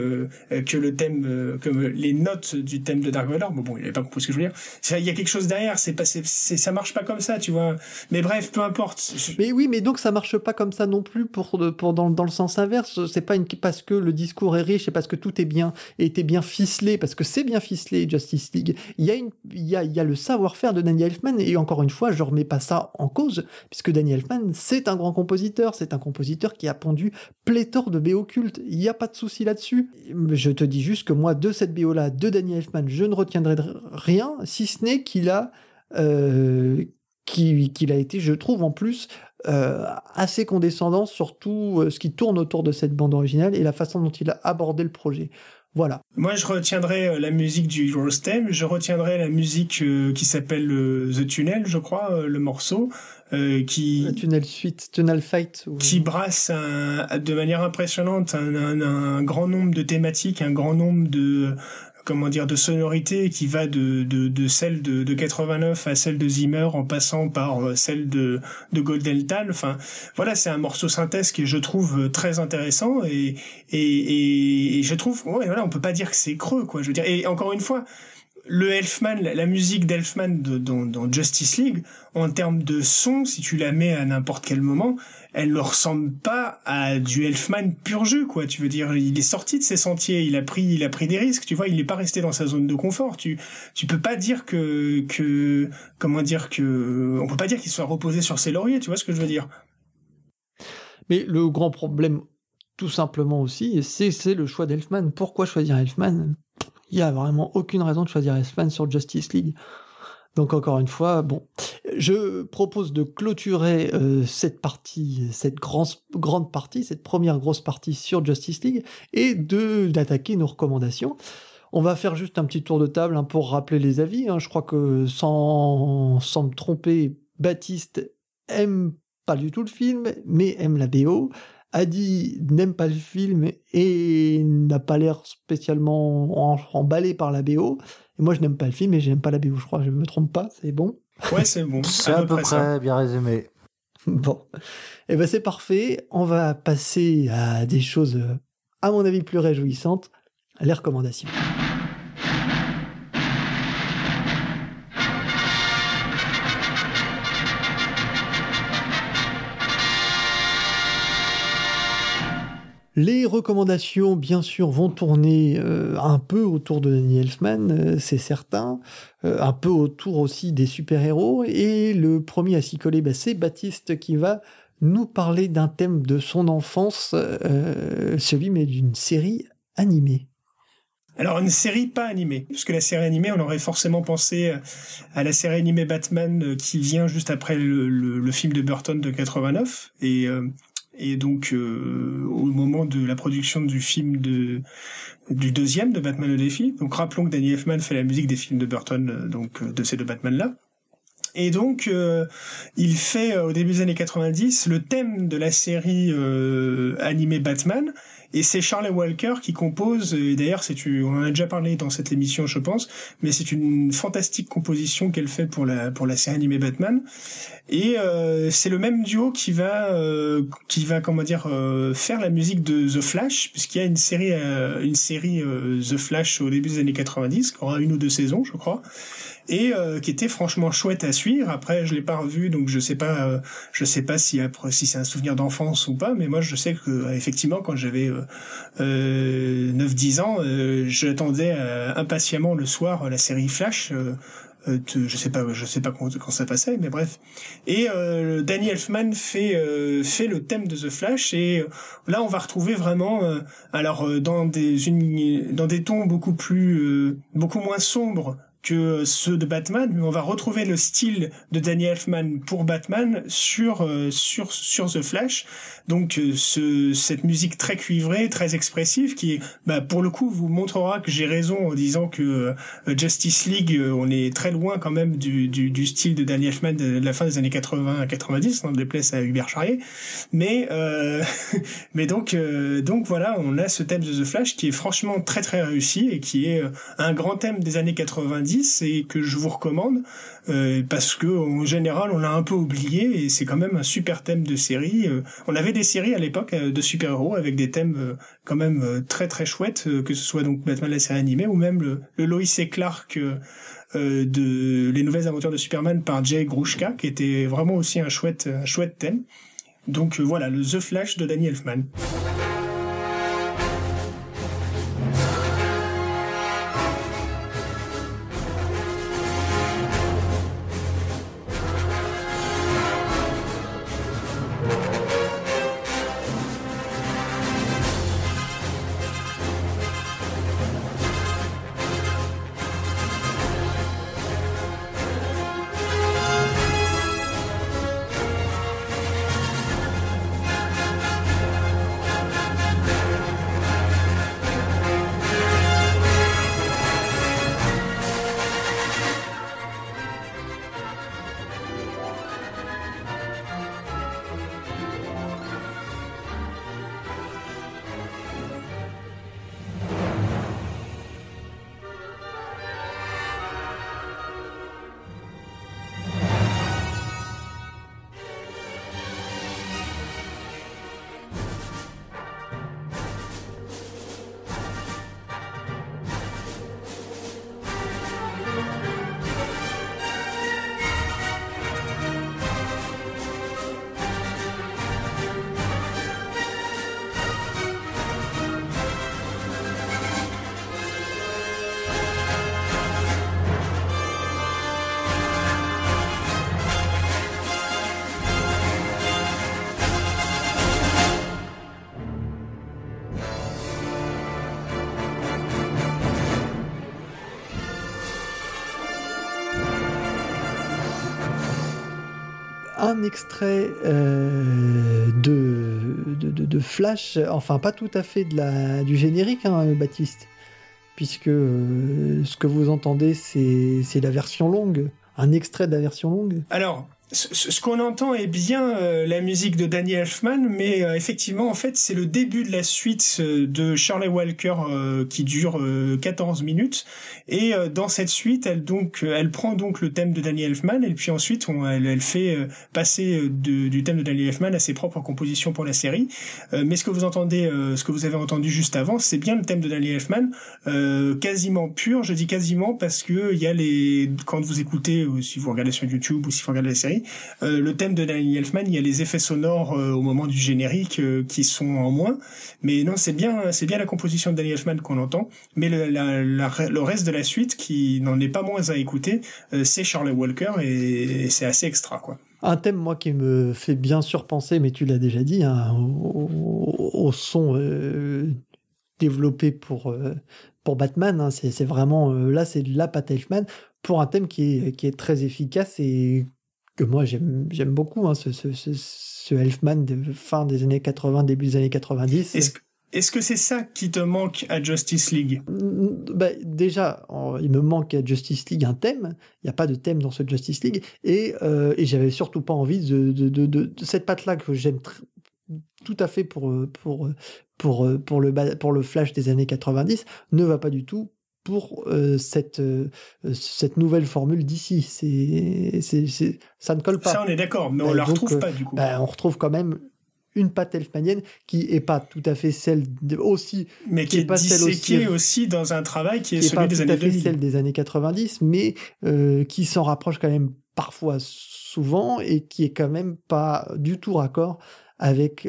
que le thème thème, comme les notes du thème de Dark Vador. Bon, bon, il avait pas compris ce que je veux dire. Il y a quelque chose derrière. C'est pas, ça marche pas comme ça, tu vois. Mais bref, peu importe. Mais oui, mais donc ça marche pas comme ça non plus pour, pour dans, dans le sens inverse. C'est pas parce que le discours est riche et parce que tout est bien, était bien ficelé, parce que c'est bien ficelé, Justice League. Il y a il y a, le savoir-faire de Danny Elfman, et encore une fois, je remets pas ça en cause, puisque Danny Elfman, c'est un grand compositeur, c'est un compositeur qui a pondu pléthore de BO cultes. Il n'y a pas de souci là-dessus. Je te dis juste que moi, de cette BO-là, de Danny Elfman, je ne retiendrai rien, si ce n'est qu'il a, euh, qu'il a été, je trouve en plus, euh, assez condescendant sur tout euh, ce qui tourne autour de cette bande originale et la façon dont il a abordé le projet. Voilà. Moi, je retiendrai euh, la musique du Heroes Theme, je retiendrai la musique qui s'appelle The Tunnel, je crois, le morceau, qui... Tunnel Suite, Tunnel Fight. Qui brasse de manière impressionnante un, grand nombre de thématiques, un grand nombre de, comment dire de sonorité qui va de de, de celle de, de 89 à celle de Zimmer en passant par euh, celle de de Goldeltal enfin voilà c'est un morceau synthèse qui je trouve euh, très intéressant et et, et, je trouve ouais voilà on peut pas dire que c'est creux quoi je veux dire. Et encore une fois le Elfman, la musique d'Elfman dans, Justice League, en termes de son, si tu la mets à n'importe quel moment, elle ne ressemble pas à du Elfman pur jeu, quoi. Tu veux dire, il est sorti de ses sentiers, il a pris, il a pris des risques, tu vois, il n'est pas resté dans sa zone de confort. Tu, tu peux pas dire que, que, comment dire que, on peut pas dire qu'il soit reposé sur ses lauriers, tu vois ce que je veux dire. Mais le grand problème, tout simplement aussi, c'est le choix d'Elfman. Pourquoi choisir Elfman? Il y a vraiment aucune raison de choisir Elfman sur Justice League. Donc encore une fois, bon, je propose de clôturer euh, cette partie, cette grande partie, cette première grosse partie sur Justice League et de d'attaquer nos recommandations. On va faire juste un petit tour de table hein, pour rappeler les avis. Hein. Je crois que sans, sans me tromper, Baptiste aime pas du tout le film, mais aime la BO. Adi n'aime pas le film et n'a pas l'air spécialement emballé par la BO. Et moi, je n'aime pas le film et j'aime pas la BO, je crois. Je me trompe pas, c'est bon? Ouais, c'est bon. c'est à, peu près, bien résumé. Bon. Et eh ben c'est parfait. On va passer à des choses, à mon avis, plus réjouissantes. Les recommandations. Les recommandations, bien sûr, vont tourner euh, un peu autour de Danny Elfman, euh, c'est certain, euh, un peu autour aussi des super-héros. Et le premier à s'y coller, bah, c'est Baptiste qui va nous parler d'un thème de son enfance, celui mais d'une série animée. Alors une série pas animée, puisque la série animée, on aurait forcément pensé à la série animée Batman qui vient juste après le, le film de Burton de 89 et et donc, euh, au moment de la production du film de du deuxième de Batman le défi, donc rappelons que Danny Elfman fait la musique des films de Burton, euh, donc euh, de ces deux Batman là. Et donc, il fait au début des années 90 le thème de la série animée Batman, et c'est Charlie Walker qui compose, et d'ailleurs c'est on en a déjà parlé dans cette émission je pense, mais c'est une fantastique composition qu'elle fait pour la pour la série animée Batman. Et euh, c'est le même duo qui va euh, qui va comment dire euh, faire la musique de The Flash puisqu'il y a une série une série The Flash au début des années 90 qui aura une ou deux saisons je crois et euh, qui était franchement chouette à suivre. Après, je l'ai pas revu, donc je sais pas, euh, je sais pas si après si c'est un souvenir d'enfance ou pas, mais moi je sais que euh, effectivement quand j'avais euh, 9-10 ans, j'attendais impatiemment le soir la série Flash. je sais pas, je sais pas quand, quand ça passait, mais bref. Et euh, Danny Elfman fait fait le thème de The Flash et là on va retrouver vraiment, alors dans des une, dans des tons beaucoup plus beaucoup moins sombres que ceux de Batman, mais on va retrouver le style de Danny Elfman pour Batman sur euh, sur sur The Flash. Donc euh, ce, cette musique très cuivrée, très expressive, qui bah, pour le coup vous montrera que j'ai raison en disant que euh, Justice League, on est très loin quand même du, du, du style de Danny Elfman de, la fin des années 80 à 90, on déplace à Hubert Charrier. Mais *laughs* mais donc donc voilà, on a ce thème de The Flash qui est franchement très très réussi et qui est un grand thème des années 90 90 et que je vous recommande euh, parce que en général on l'a un peu oublié et c'est quand même un super thème de série. Euh, on avait des séries à l'époque euh, de super-héros avec des thèmes quand même très très chouettes, que ce soit donc Batman la série animée ou même le, le Lois et Clark de les nouvelles aventures de Superman par Jay Grushka qui était vraiment aussi un chouette un chouette thème. Donc voilà, le The Flash de Danny Elfman. Un extrait euh, de, de, Flash, enfin pas tout à fait de la, du générique, hein, Baptiste, puisque euh, ce que vous entendez, c'est la version longue, un extrait de la version longue. Alors, ce, qu'on entend est bien euh, la musique de Danny Elfman, mais euh, effectivement, en fait, c'est le début de la suite euh, de Shirley Walker qui dure 14 minutes. Et dans cette suite, elle donc, elle prend donc le thème de Danny Elfman, et puis ensuite, on, elle, fait passer du thème de Danny Elfman à ses propres compositions pour la série. mais ce que vous entendez, ce que vous avez entendu juste avant, c'est bien le thème de Danny Elfman, quasiment pur. Je dis quasiment parce que il y a les, quand vous écoutez, ou si vous regardez sur YouTube ou si vous regardez la série euh, le thème de Danny Elfman, il y a les effets sonores euh, au moment du générique euh, qui sont en moins. Mais non, c'est bien, c'est bien la composition de Danny Elfman qu'on entend. Mais le, reste de la suite, qui n'en est pas moins à écouter, c'est Charlie Walker et, c'est assez extra, quoi. Un thème, moi, qui me fait bien sûr penser, mais tu l'as déjà dit, hein, au, son développé pour, pour Batman. Hein, c'est vraiment, là, c'est de la Pat Elfman pour un thème qui est, qui est très efficace et que moi j'aime beaucoup, hein, ce, ce, ce, Elfman de fin des années 80, début des années 90. Est-ce que c'est ça qui te manque à Justice League? Bah, Déjà, il me manque à Justice League un thème. Il n'y a pas de thème dans ce Justice League. Et, euh, et j'avais surtout pas envie de, de, de, de cette patte-là que j'aime tout à fait pour, pour, pour, pour, le, pour le Flash des années 90, ne va pas du tout pour euh, cette, euh, cette nouvelle formule d'ici. C'est, ça ne colle pas. Ça, on est d'accord, mais on ne la retrouve pas du coup. Bah, on retrouve quand même une patte elfmanienne qui est pas tout à fait celle de, aussi mais qui, est, pas celle aussi, aussi dans un travail qui est, qui celui pas des tout années à fait celle des années 90 mais euh, qui s'en rapproche quand même parfois souvent et qui est quand même pas du tout raccord avec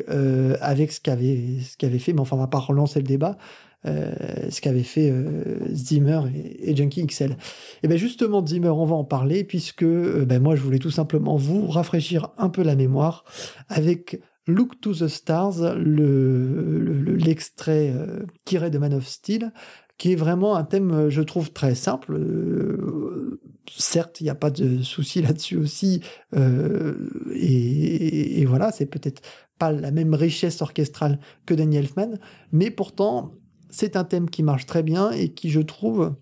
avec ce qu'avait ce qu'avait fait mais enfin on va pas relancer le débat euh, ce qu'avait fait euh, Zimmer et, Junkie XL. Et bien justement, Zimmer, on va en parler, puisque euh, ben moi, je voulais tout simplement vous rafraîchir un peu la mémoire avec Look to the Stars, l'extrait le, tiré de Man of Steel, qui est vraiment un thème, je trouve, très simple. certes, il n'y a pas de souci là-dessus aussi. et, et, voilà, c'est peut-être pas la même richesse orchestrale que Daniel Elfman, mais pourtant, c'est un thème qui marche très bien et qui, je trouve,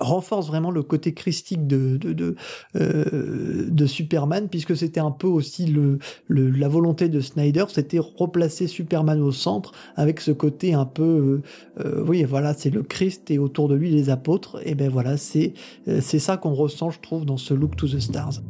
renforce vraiment le côté christique de euh, Superman puisque c'était un peu aussi le, le la volonté de Snyder c'était replacer Superman au centre avec ce côté un peu euh, euh, oui voilà c'est le Christ et autour de lui les apôtres. Et ben voilà c'est c'est ça qu'on ressent je trouve dans ce look to the stars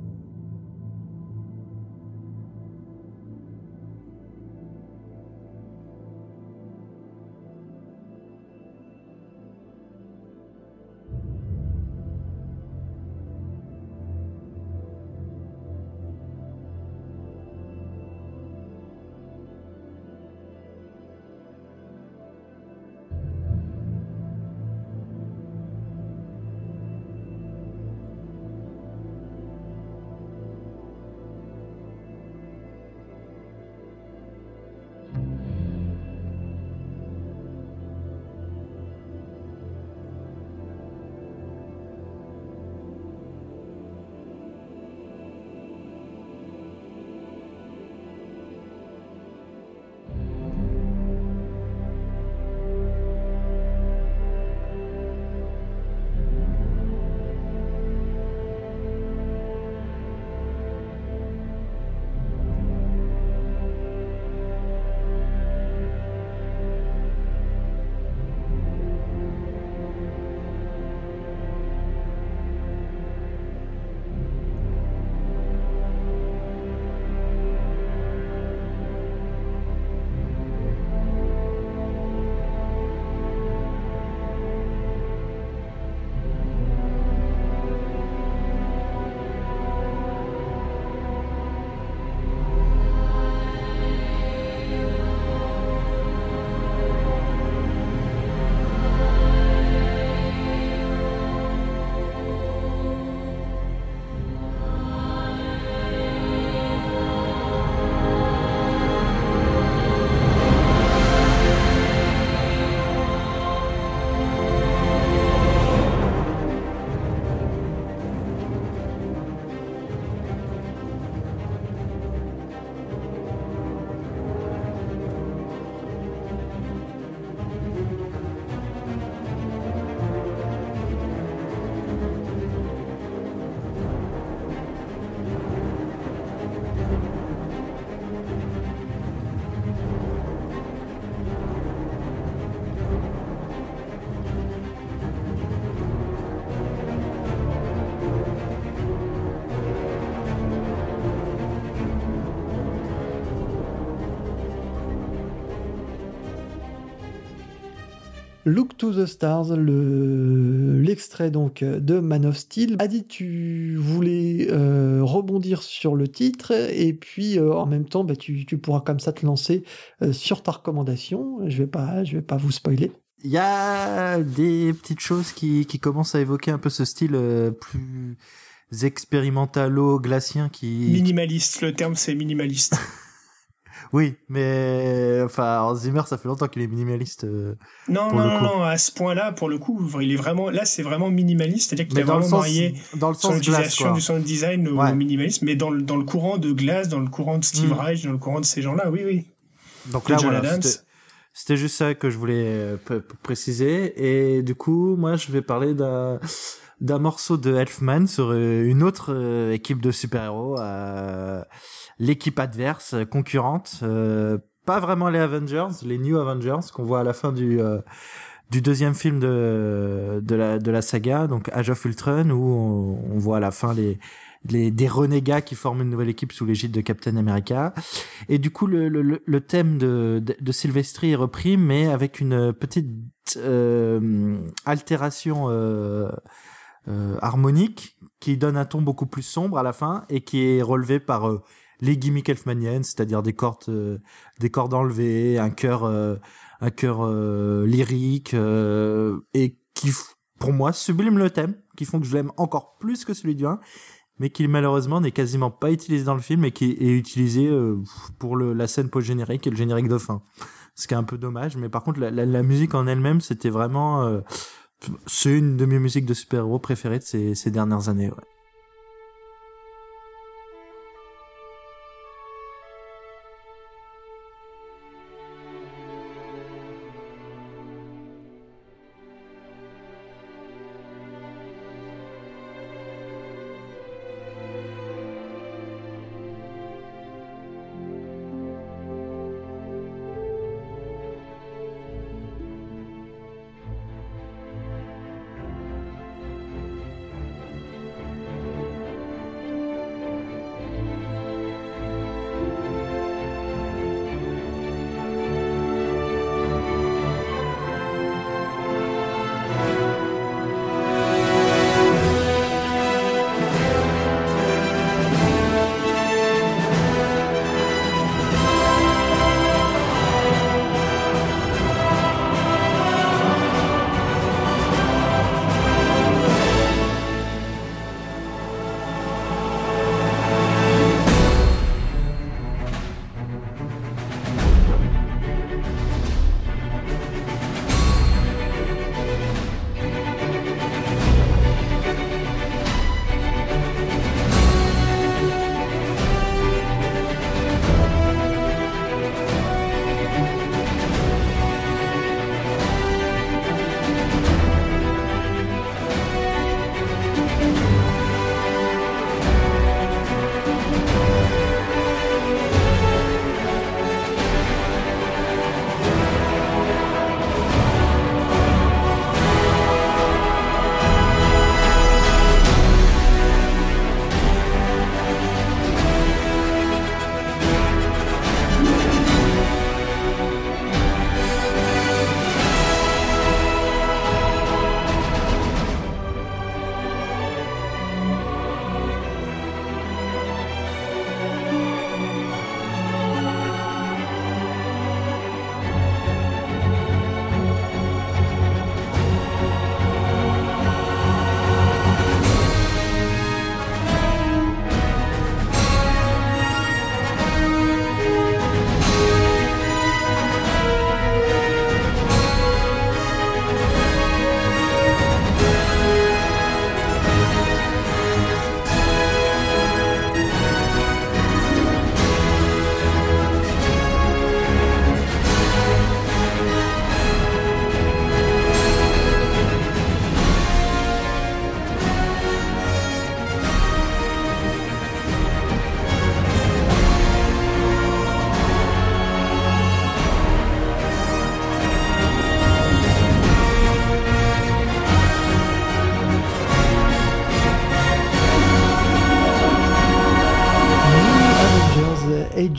Look to the Stars, le, l'extrait donc de Man of Steel. Adi, tu voulais euh, rebondir sur le titre et puis euh, en même temps, bah, tu, pourras comme ça te lancer euh, sur ta recommandation. Je vais pas, je vais pas vous spoiler. Il y a des petites choses qui, qui commencent à évoquer un peu ce style plus expérimentalo-glacien qui... Minimaliste, le terme c'est minimaliste. *laughs* Oui, mais enfin, Zimmer, ça fait longtemps qu'il est minimaliste. Euh, non, non, non, à ce point-là, pour le coup, il est vraiment. Là, c'est vraiment minimaliste, c'est-à-dire qu'il a vraiment marié dans le sens l'utilisation du sound design au minimalisme, mais dans le, dans le courant de Glass, dans le courant de Steve mm. Reich, dans le courant de ces gens-là, oui, oui. Donc là, voilà, c'était juste ça que je voulais euh, préciser. Et du coup, moi, je vais parler d'un d'un morceau de Elfman sur euh, une autre équipe de super-héros. Euh, l'équipe adverse, euh, concurrente. Euh, pas vraiment les Avengers, les New Avengers qu'on voit à la fin du euh, du deuxième film de de la de la saga, donc Age of Ultron, où on, voit à la fin les les, des renégats qui forment une nouvelle équipe sous l'égide de Captain America. Et du coup, le, le, le thème de, de, de Sylvestri est repris, mais avec une petite euh, altération euh, harmonique qui donne un ton beaucoup plus sombre à la fin et qui est relevé par les gimmicks elfmaniennes, c'est-à-dire des cordes, euh, des cordes enlevées, un cœur, euh, un cœur euh, lyrique, et qui, pour moi, sublime le thème, qui font que je l'aime encore plus que celui du 1, mais qui malheureusement n'est quasiment pas utilisé dans le film et qui est utilisé pour le, la scène post-générique et le générique de fin. Ce qui est un peu dommage, mais par contre, la, la, musique en elle-même, c'était vraiment... c'est une de mes musiques de super-héros préférées de ces, ces dernières années. Ouais.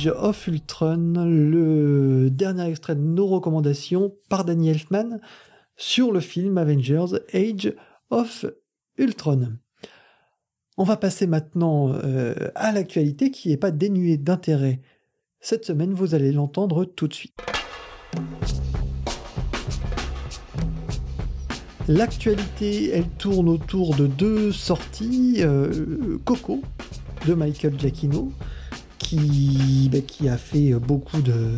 Of Ultron, le dernier extrait de nos recommandations par Danny Elfman sur le film Avengers Age of Ultron. On va passer maintenant euh, à l'actualité qui n'est pas dénuée d'intérêt. Cette semaine, vous allez l'entendre tout de suite. L'actualité, elle tourne autour de deux sorties. Euh, Coco de Michael Giacchino, qui, bah, qui a fait beaucoup de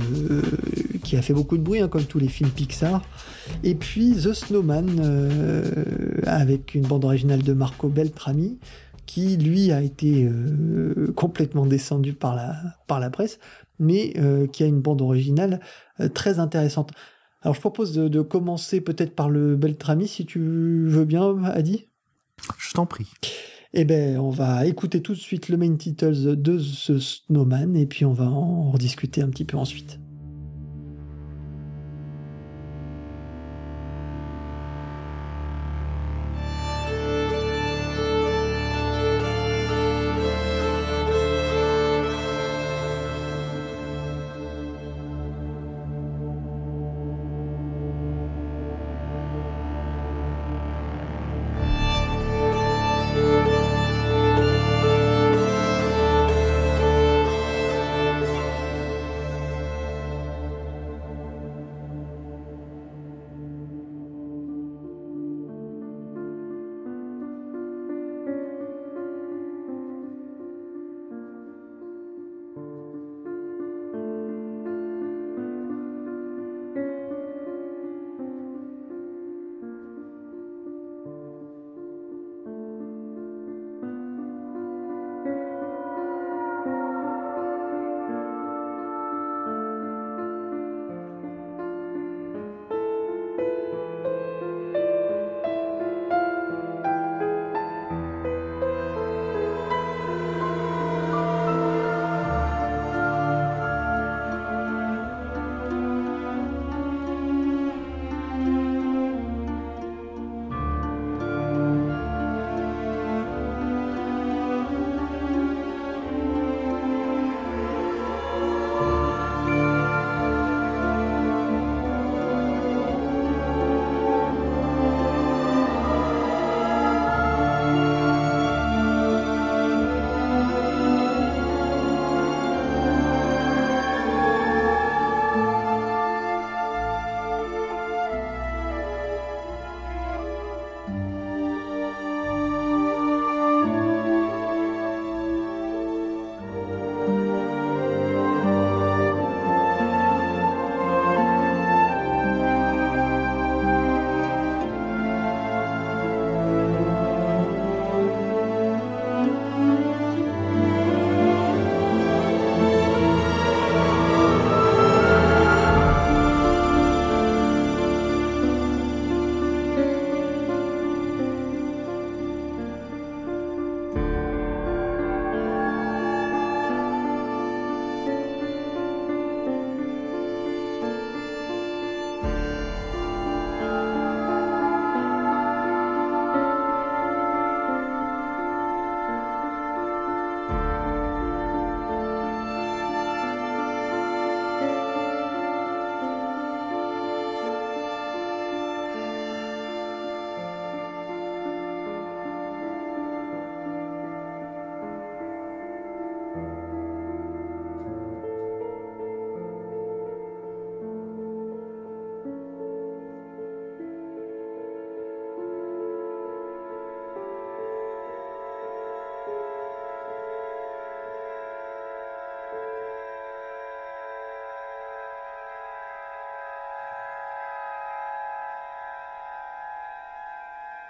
qui a fait beaucoup de bruit hein, comme tous les films Pixar. Et puis The Snowman euh, avec une bande originale de Marco Beltrami qui lui a été euh, complètement descendu par la par la presse mais euh, qui a une bande originale très intéressante. Alors je propose de commencer peut-être par le Beltrami si tu veux bien Adi? Je t'en prie eh ben, on va écouter tout de suite le main titles de ce Snowman et puis on va en rediscuter un petit peu ensuite.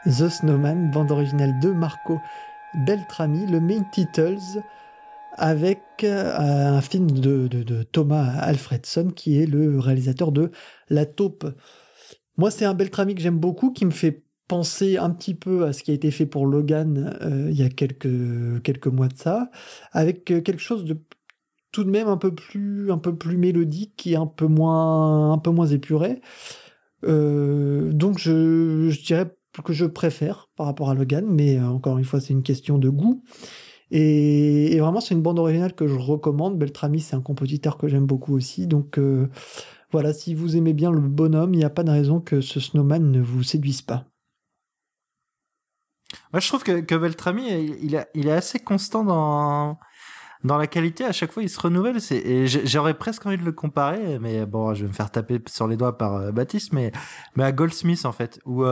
The Snowman, bande originale de Marco Beltrami, le main titles avec euh, un film de, Thomas Alfredson qui est le réalisateur de La taupe. Moi, c'est un Beltrami que j'aime beaucoup, qui me fait penser un petit peu à ce qui a été fait pour Logan euh, il y a quelques, quelques mois de ça, avec euh, quelque chose de tout de même un peu plus, un peu plus mélodique et un peu moins, un peu moins épuré. donc je, je dirais que je préfère par rapport à Logan, mais euh, encore une fois, c'est une question de goût. Et, vraiment, c'est une bande originale que je recommande. Beltrami, c'est un compositeur que j'aime beaucoup aussi. Donc euh, voilà, si vous aimez bien le bonhomme, il n'y a pas de raison que ce Snowman ne vous séduise pas. Moi, je trouve que, Beltrami, il, est assez constant dans, dans la qualité. À chaque fois, il se renouvelle. J'aurais presque envie de le comparer, mais bon, je vais me faire taper sur les doigts par euh, Baptiste, mais, à Goldsmith, en fait, où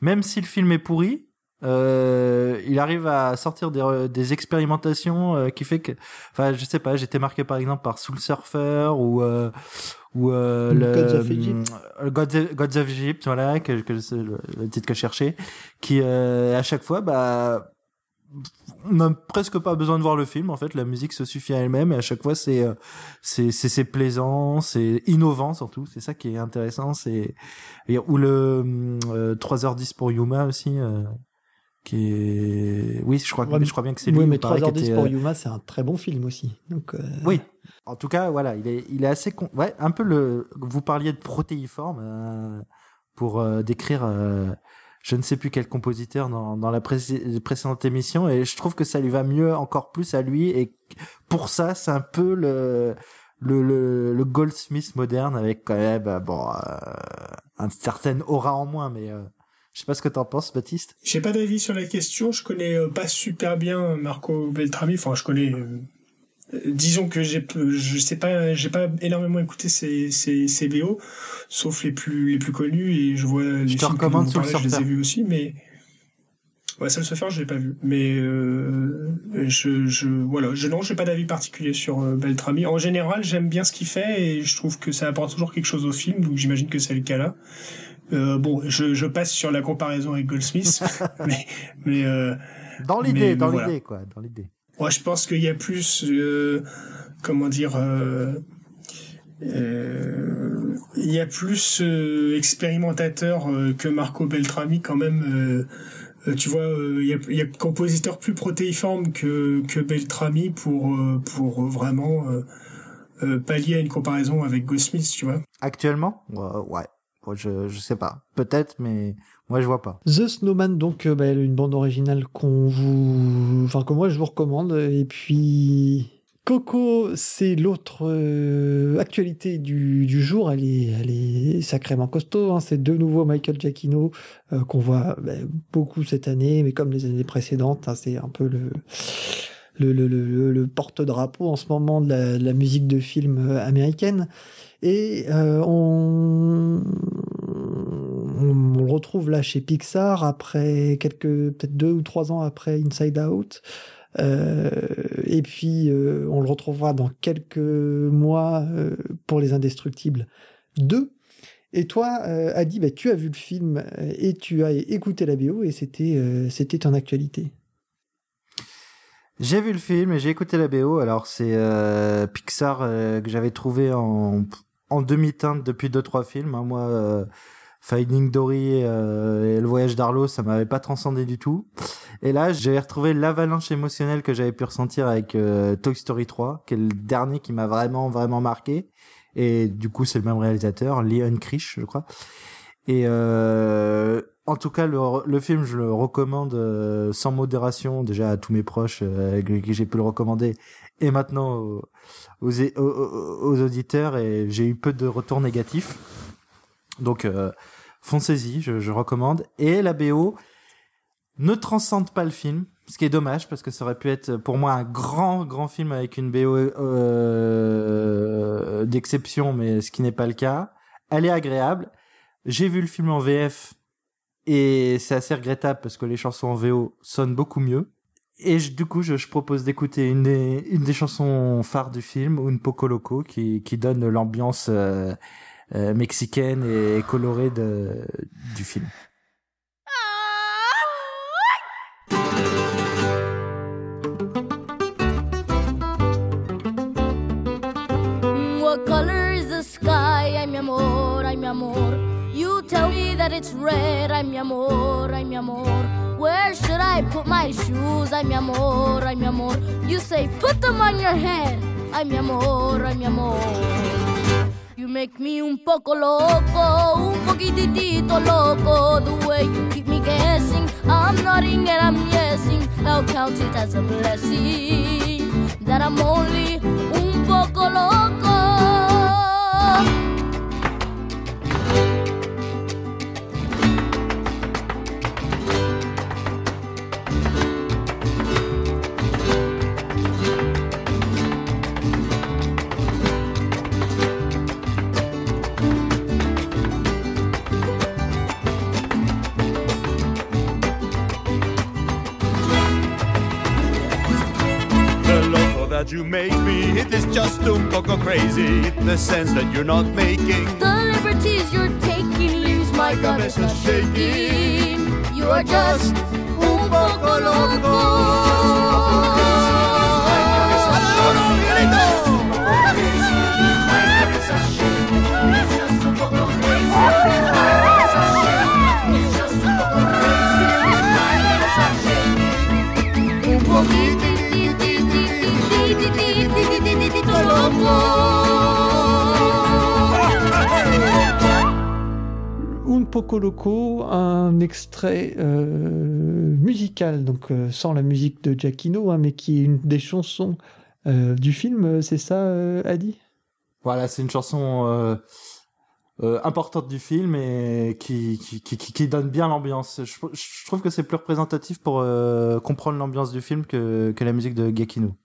même si le film est pourri, euh, il arrive à sortir des, euh, des expérimentations euh, qui fait que, enfin, je sais pas, j'étais marqué par exemple par Soul Surfer ou euh, ou le Gods of Egypt, Gods, of Egypt, voilà, que, que c'est le, titre que je cherchais, qui à chaque fois, bah, on n'a presque pas besoin de voir le film en fait la musique se suffit à elle-même et à chaque fois c'est c'est c'est plaisant c'est innovant surtout. C'est ça qui est intéressant c'est ou le 3h10 pour Yuma aussi qui est oui je crois je crois bien que c'est lui oui mais 3h10 pour euh, Yuma c'est un très bon film aussi. Donc euh, oui. En tout cas voilà il est il est assez con... ouais un peu le vous parliez de protéiforme euh, pour décrire je ne sais plus quel compositeur dans, dans la précédente émission et je trouve que ça lui va mieux encore plus à lui et pour ça c'est un peu le le, le, le Goldsmith moderne avec quand même bon un certain aura en moins mais je sais pas ce que t'en penses, Baptiste. J'ai pas d'avis sur la question. Je connais euh, pas super bien Marco Beltrami. Enfin, je connais. Euh, disons que j'ai, je sais pas, j'ai pas énormément écouté ses, ses, ses BO, sauf les plus les plus connus et je vois les je te recommande sur le je les ai vus aussi, mais ouais, ça le faire, je l'ai pas vu. Mais euh, je, je voilà, je non, j'ai pas d'avis particulier sur Beltrami. En général, j'aime bien ce qu'il fait et je trouve que ça apporte toujours quelque chose au film, donc j'imagine que c'est le cas là. Euh, bon, je, je, passe sur la comparaison avec Goldsmith, *laughs* mais, mais euh, dans l'idée, dans l'idée, quoi, dans l'idée. Moi, je pense qu'il y a plus, euh, comment dire, euh, euh, il y a plus expérimentateur que Marco Beltrami quand même. tu vois, il y a, y a compositeur plus protéiforme que que Beltrami pour pour vraiment pallier à une comparaison avec Goldsmith, tu vois. Actuellement, ouais je, je sais pas. Peut-être, mais moi je vois pas. The Snowman, donc euh, bah, une bande originale qu'on vous, enfin que moi je vous recommande. Et puis Coco, c'est l'autre euh, actualité du, du, jour. Elle est, elle est sacrément costaud. Hein. C'est de nouveau Michael Giacchino euh, qu'on voit bah, beaucoup cette année, mais comme les années précédentes, hein, c'est un peu le le, le, porte-drapeau en ce moment de la, musique de film américaine. Et on, on, le retrouve là chez Pixar après quelques, peut-être deux ou trois ans après Inside Out. Euh, et puis euh, on le retrouvera dans quelques mois euh, pour Les Indestructibles 2. Et toi, Adi, bah, tu as vu le film et tu as écouté la BO et c'était c'était en actualité. J'ai vu le film et j'ai écouté la BO. Alors c'est Pixar que j'avais trouvé en demi-teinte depuis deux trois films. Hein. Moi, Finding Dory euh, et Le Voyage d'Arlo, ça m'avait pas transcendé du tout. Et là, j'ai retrouvé l'avalanche émotionnelle que j'avais pu ressentir avec euh, Toy Story 3, qui est le dernier qui m'a vraiment vraiment marqué. Et du coup, c'est le même réalisateur, Leon Krish, je crois. Et euh, en tout cas, le, film, je le recommande euh, sans modération déjà à tous mes proches euh, que j'ai pu le recommander, et maintenant aux, aux, auditeurs. Et j'ai eu peu de retours négatifs. Donc, euh, foncez-y, je, je, recommande. Et la BO ne transcende pas le film, ce qui est dommage parce que ça aurait pu être pour moi un grand grand film avec une BO euh, d'exception, mais ce qui n'est pas le cas. Elle est agréable. J'ai vu le film en VF et c'est assez regrettable parce que les chansons en VO sonnent beaucoup mieux. Et du coup, je, je propose d'écouter une des, chansons phares du film, Un Poco Loco, qui, qui donne l'ambiance euh, euh, mexicaine et colorée du film. What color is the sky? Ay, mi amor, ay, mi amor. You tell me that it's red. Ay, mi amor, ay. Where should I put my shoes? Ay, mi amor, ay. You say, put them on your head. Ay, mi amor, ay. You make me un poco loco, un poquitito loco. The way you keep me guessing, I'm nodding and I'm yesing. I'll count it as a blessing that I'm only un poco loco. That you make me. It is just un poco crazy the sense that you're not making the liberties you're taking leaves my cabeza shaking. You are just un poco loco. Un Loco, un extrait euh, musical, donc euh, sans la musique de Giacchino, hein, mais qui est une des chansons euh, du film, c'est ça, Adi? Voilà, c'est une chanson importante du film et qui, donne bien l'ambiance. Je, trouve que c'est plus représentatif pour comprendre l'ambiance du film que, que la musique de Giacchino.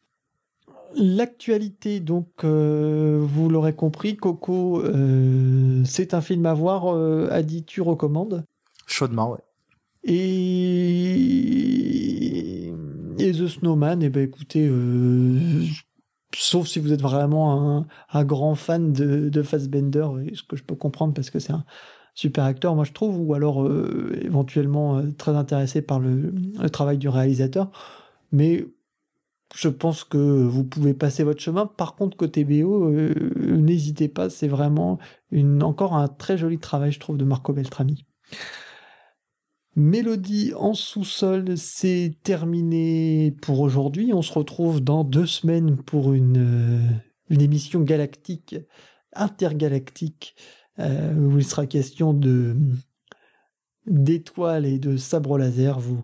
L'actualité, donc, euh, vous l'aurez compris, Coco, euh, c'est un film à voir. Euh, Adi, tu recommandes? Chaudement, ouais. Et... Et The Snowman, eh ben écoutez, euh, sauf si vous êtes vraiment un, un grand fan de, de Fassbender, ce que je peux comprendre parce que c'est un super acteur, moi je trouve, ou alors éventuellement très intéressé par le, le travail du réalisateur. Mais je pense que vous pouvez passer votre chemin. Par contre, côté BO, euh, n'hésitez pas, c'est vraiment une, encore un très joli travail, je trouve, de Marco Beltrami. Mélodie en sous-sol, c'est terminé pour aujourd'hui. On se retrouve dans deux semaines pour une, euh, émission galactique, intergalactique, euh, où il sera question de d'étoiles et de sabres laser. Vous,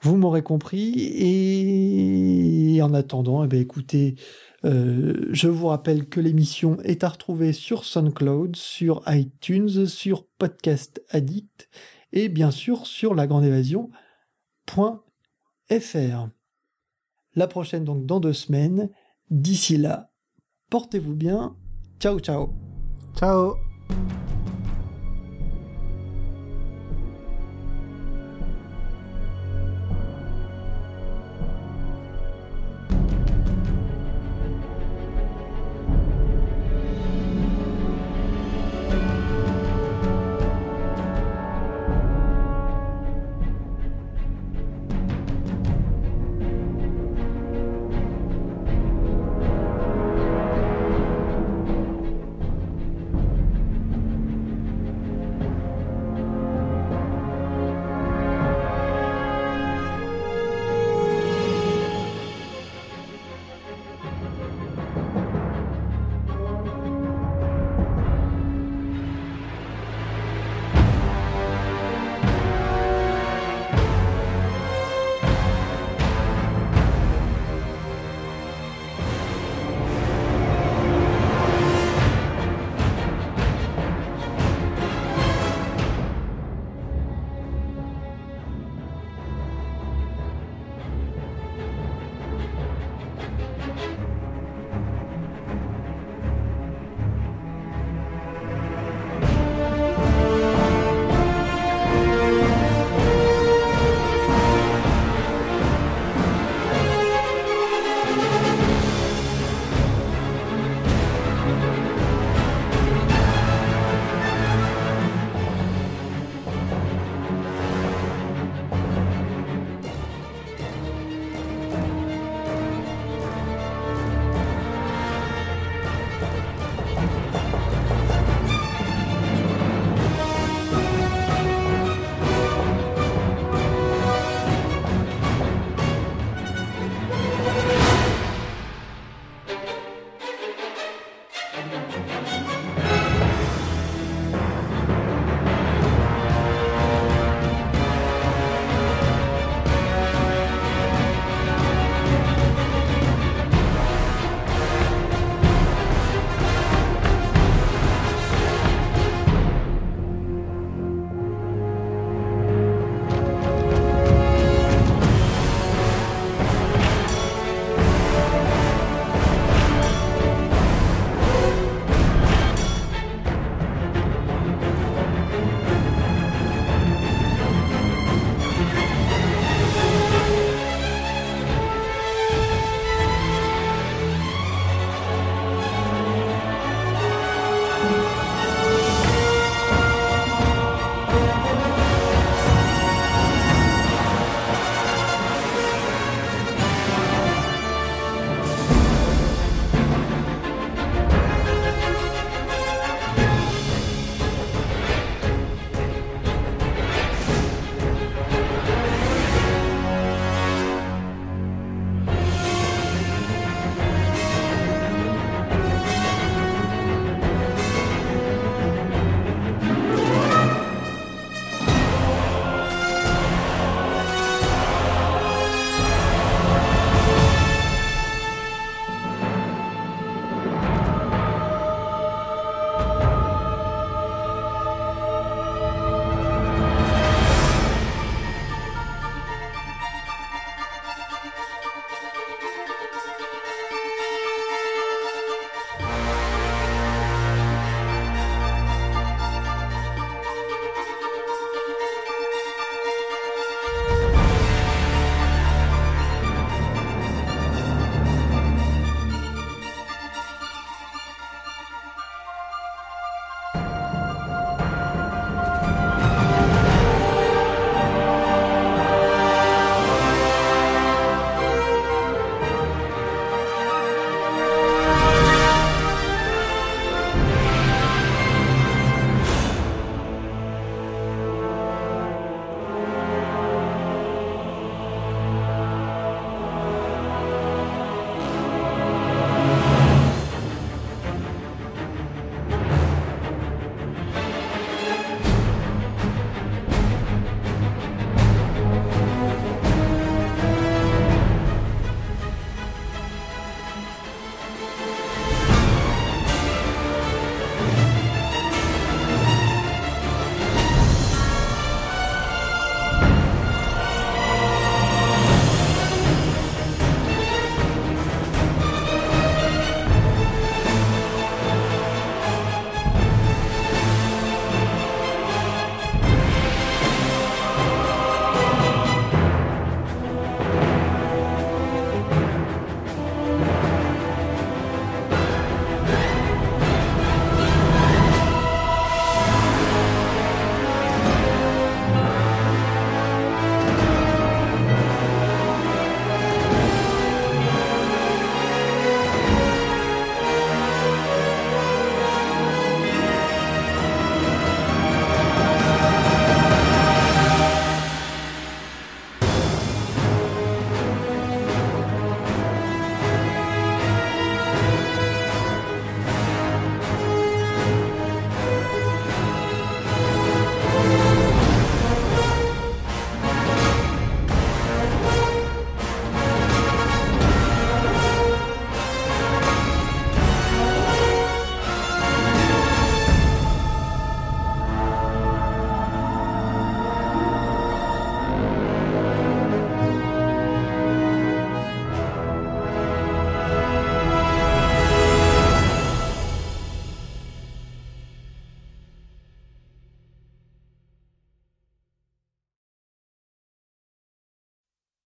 vous m'aurez compris. Et en attendant, eh bien, écoutez, euh, je vous rappelle que l'émission est à retrouver sur SoundCloud, sur iTunes, sur Podcast Addict et bien sûr sur lagrandeévasion.fr. La prochaine donc dans deux semaines. D'ici là, portez-vous bien. Ciao ciao. Ciao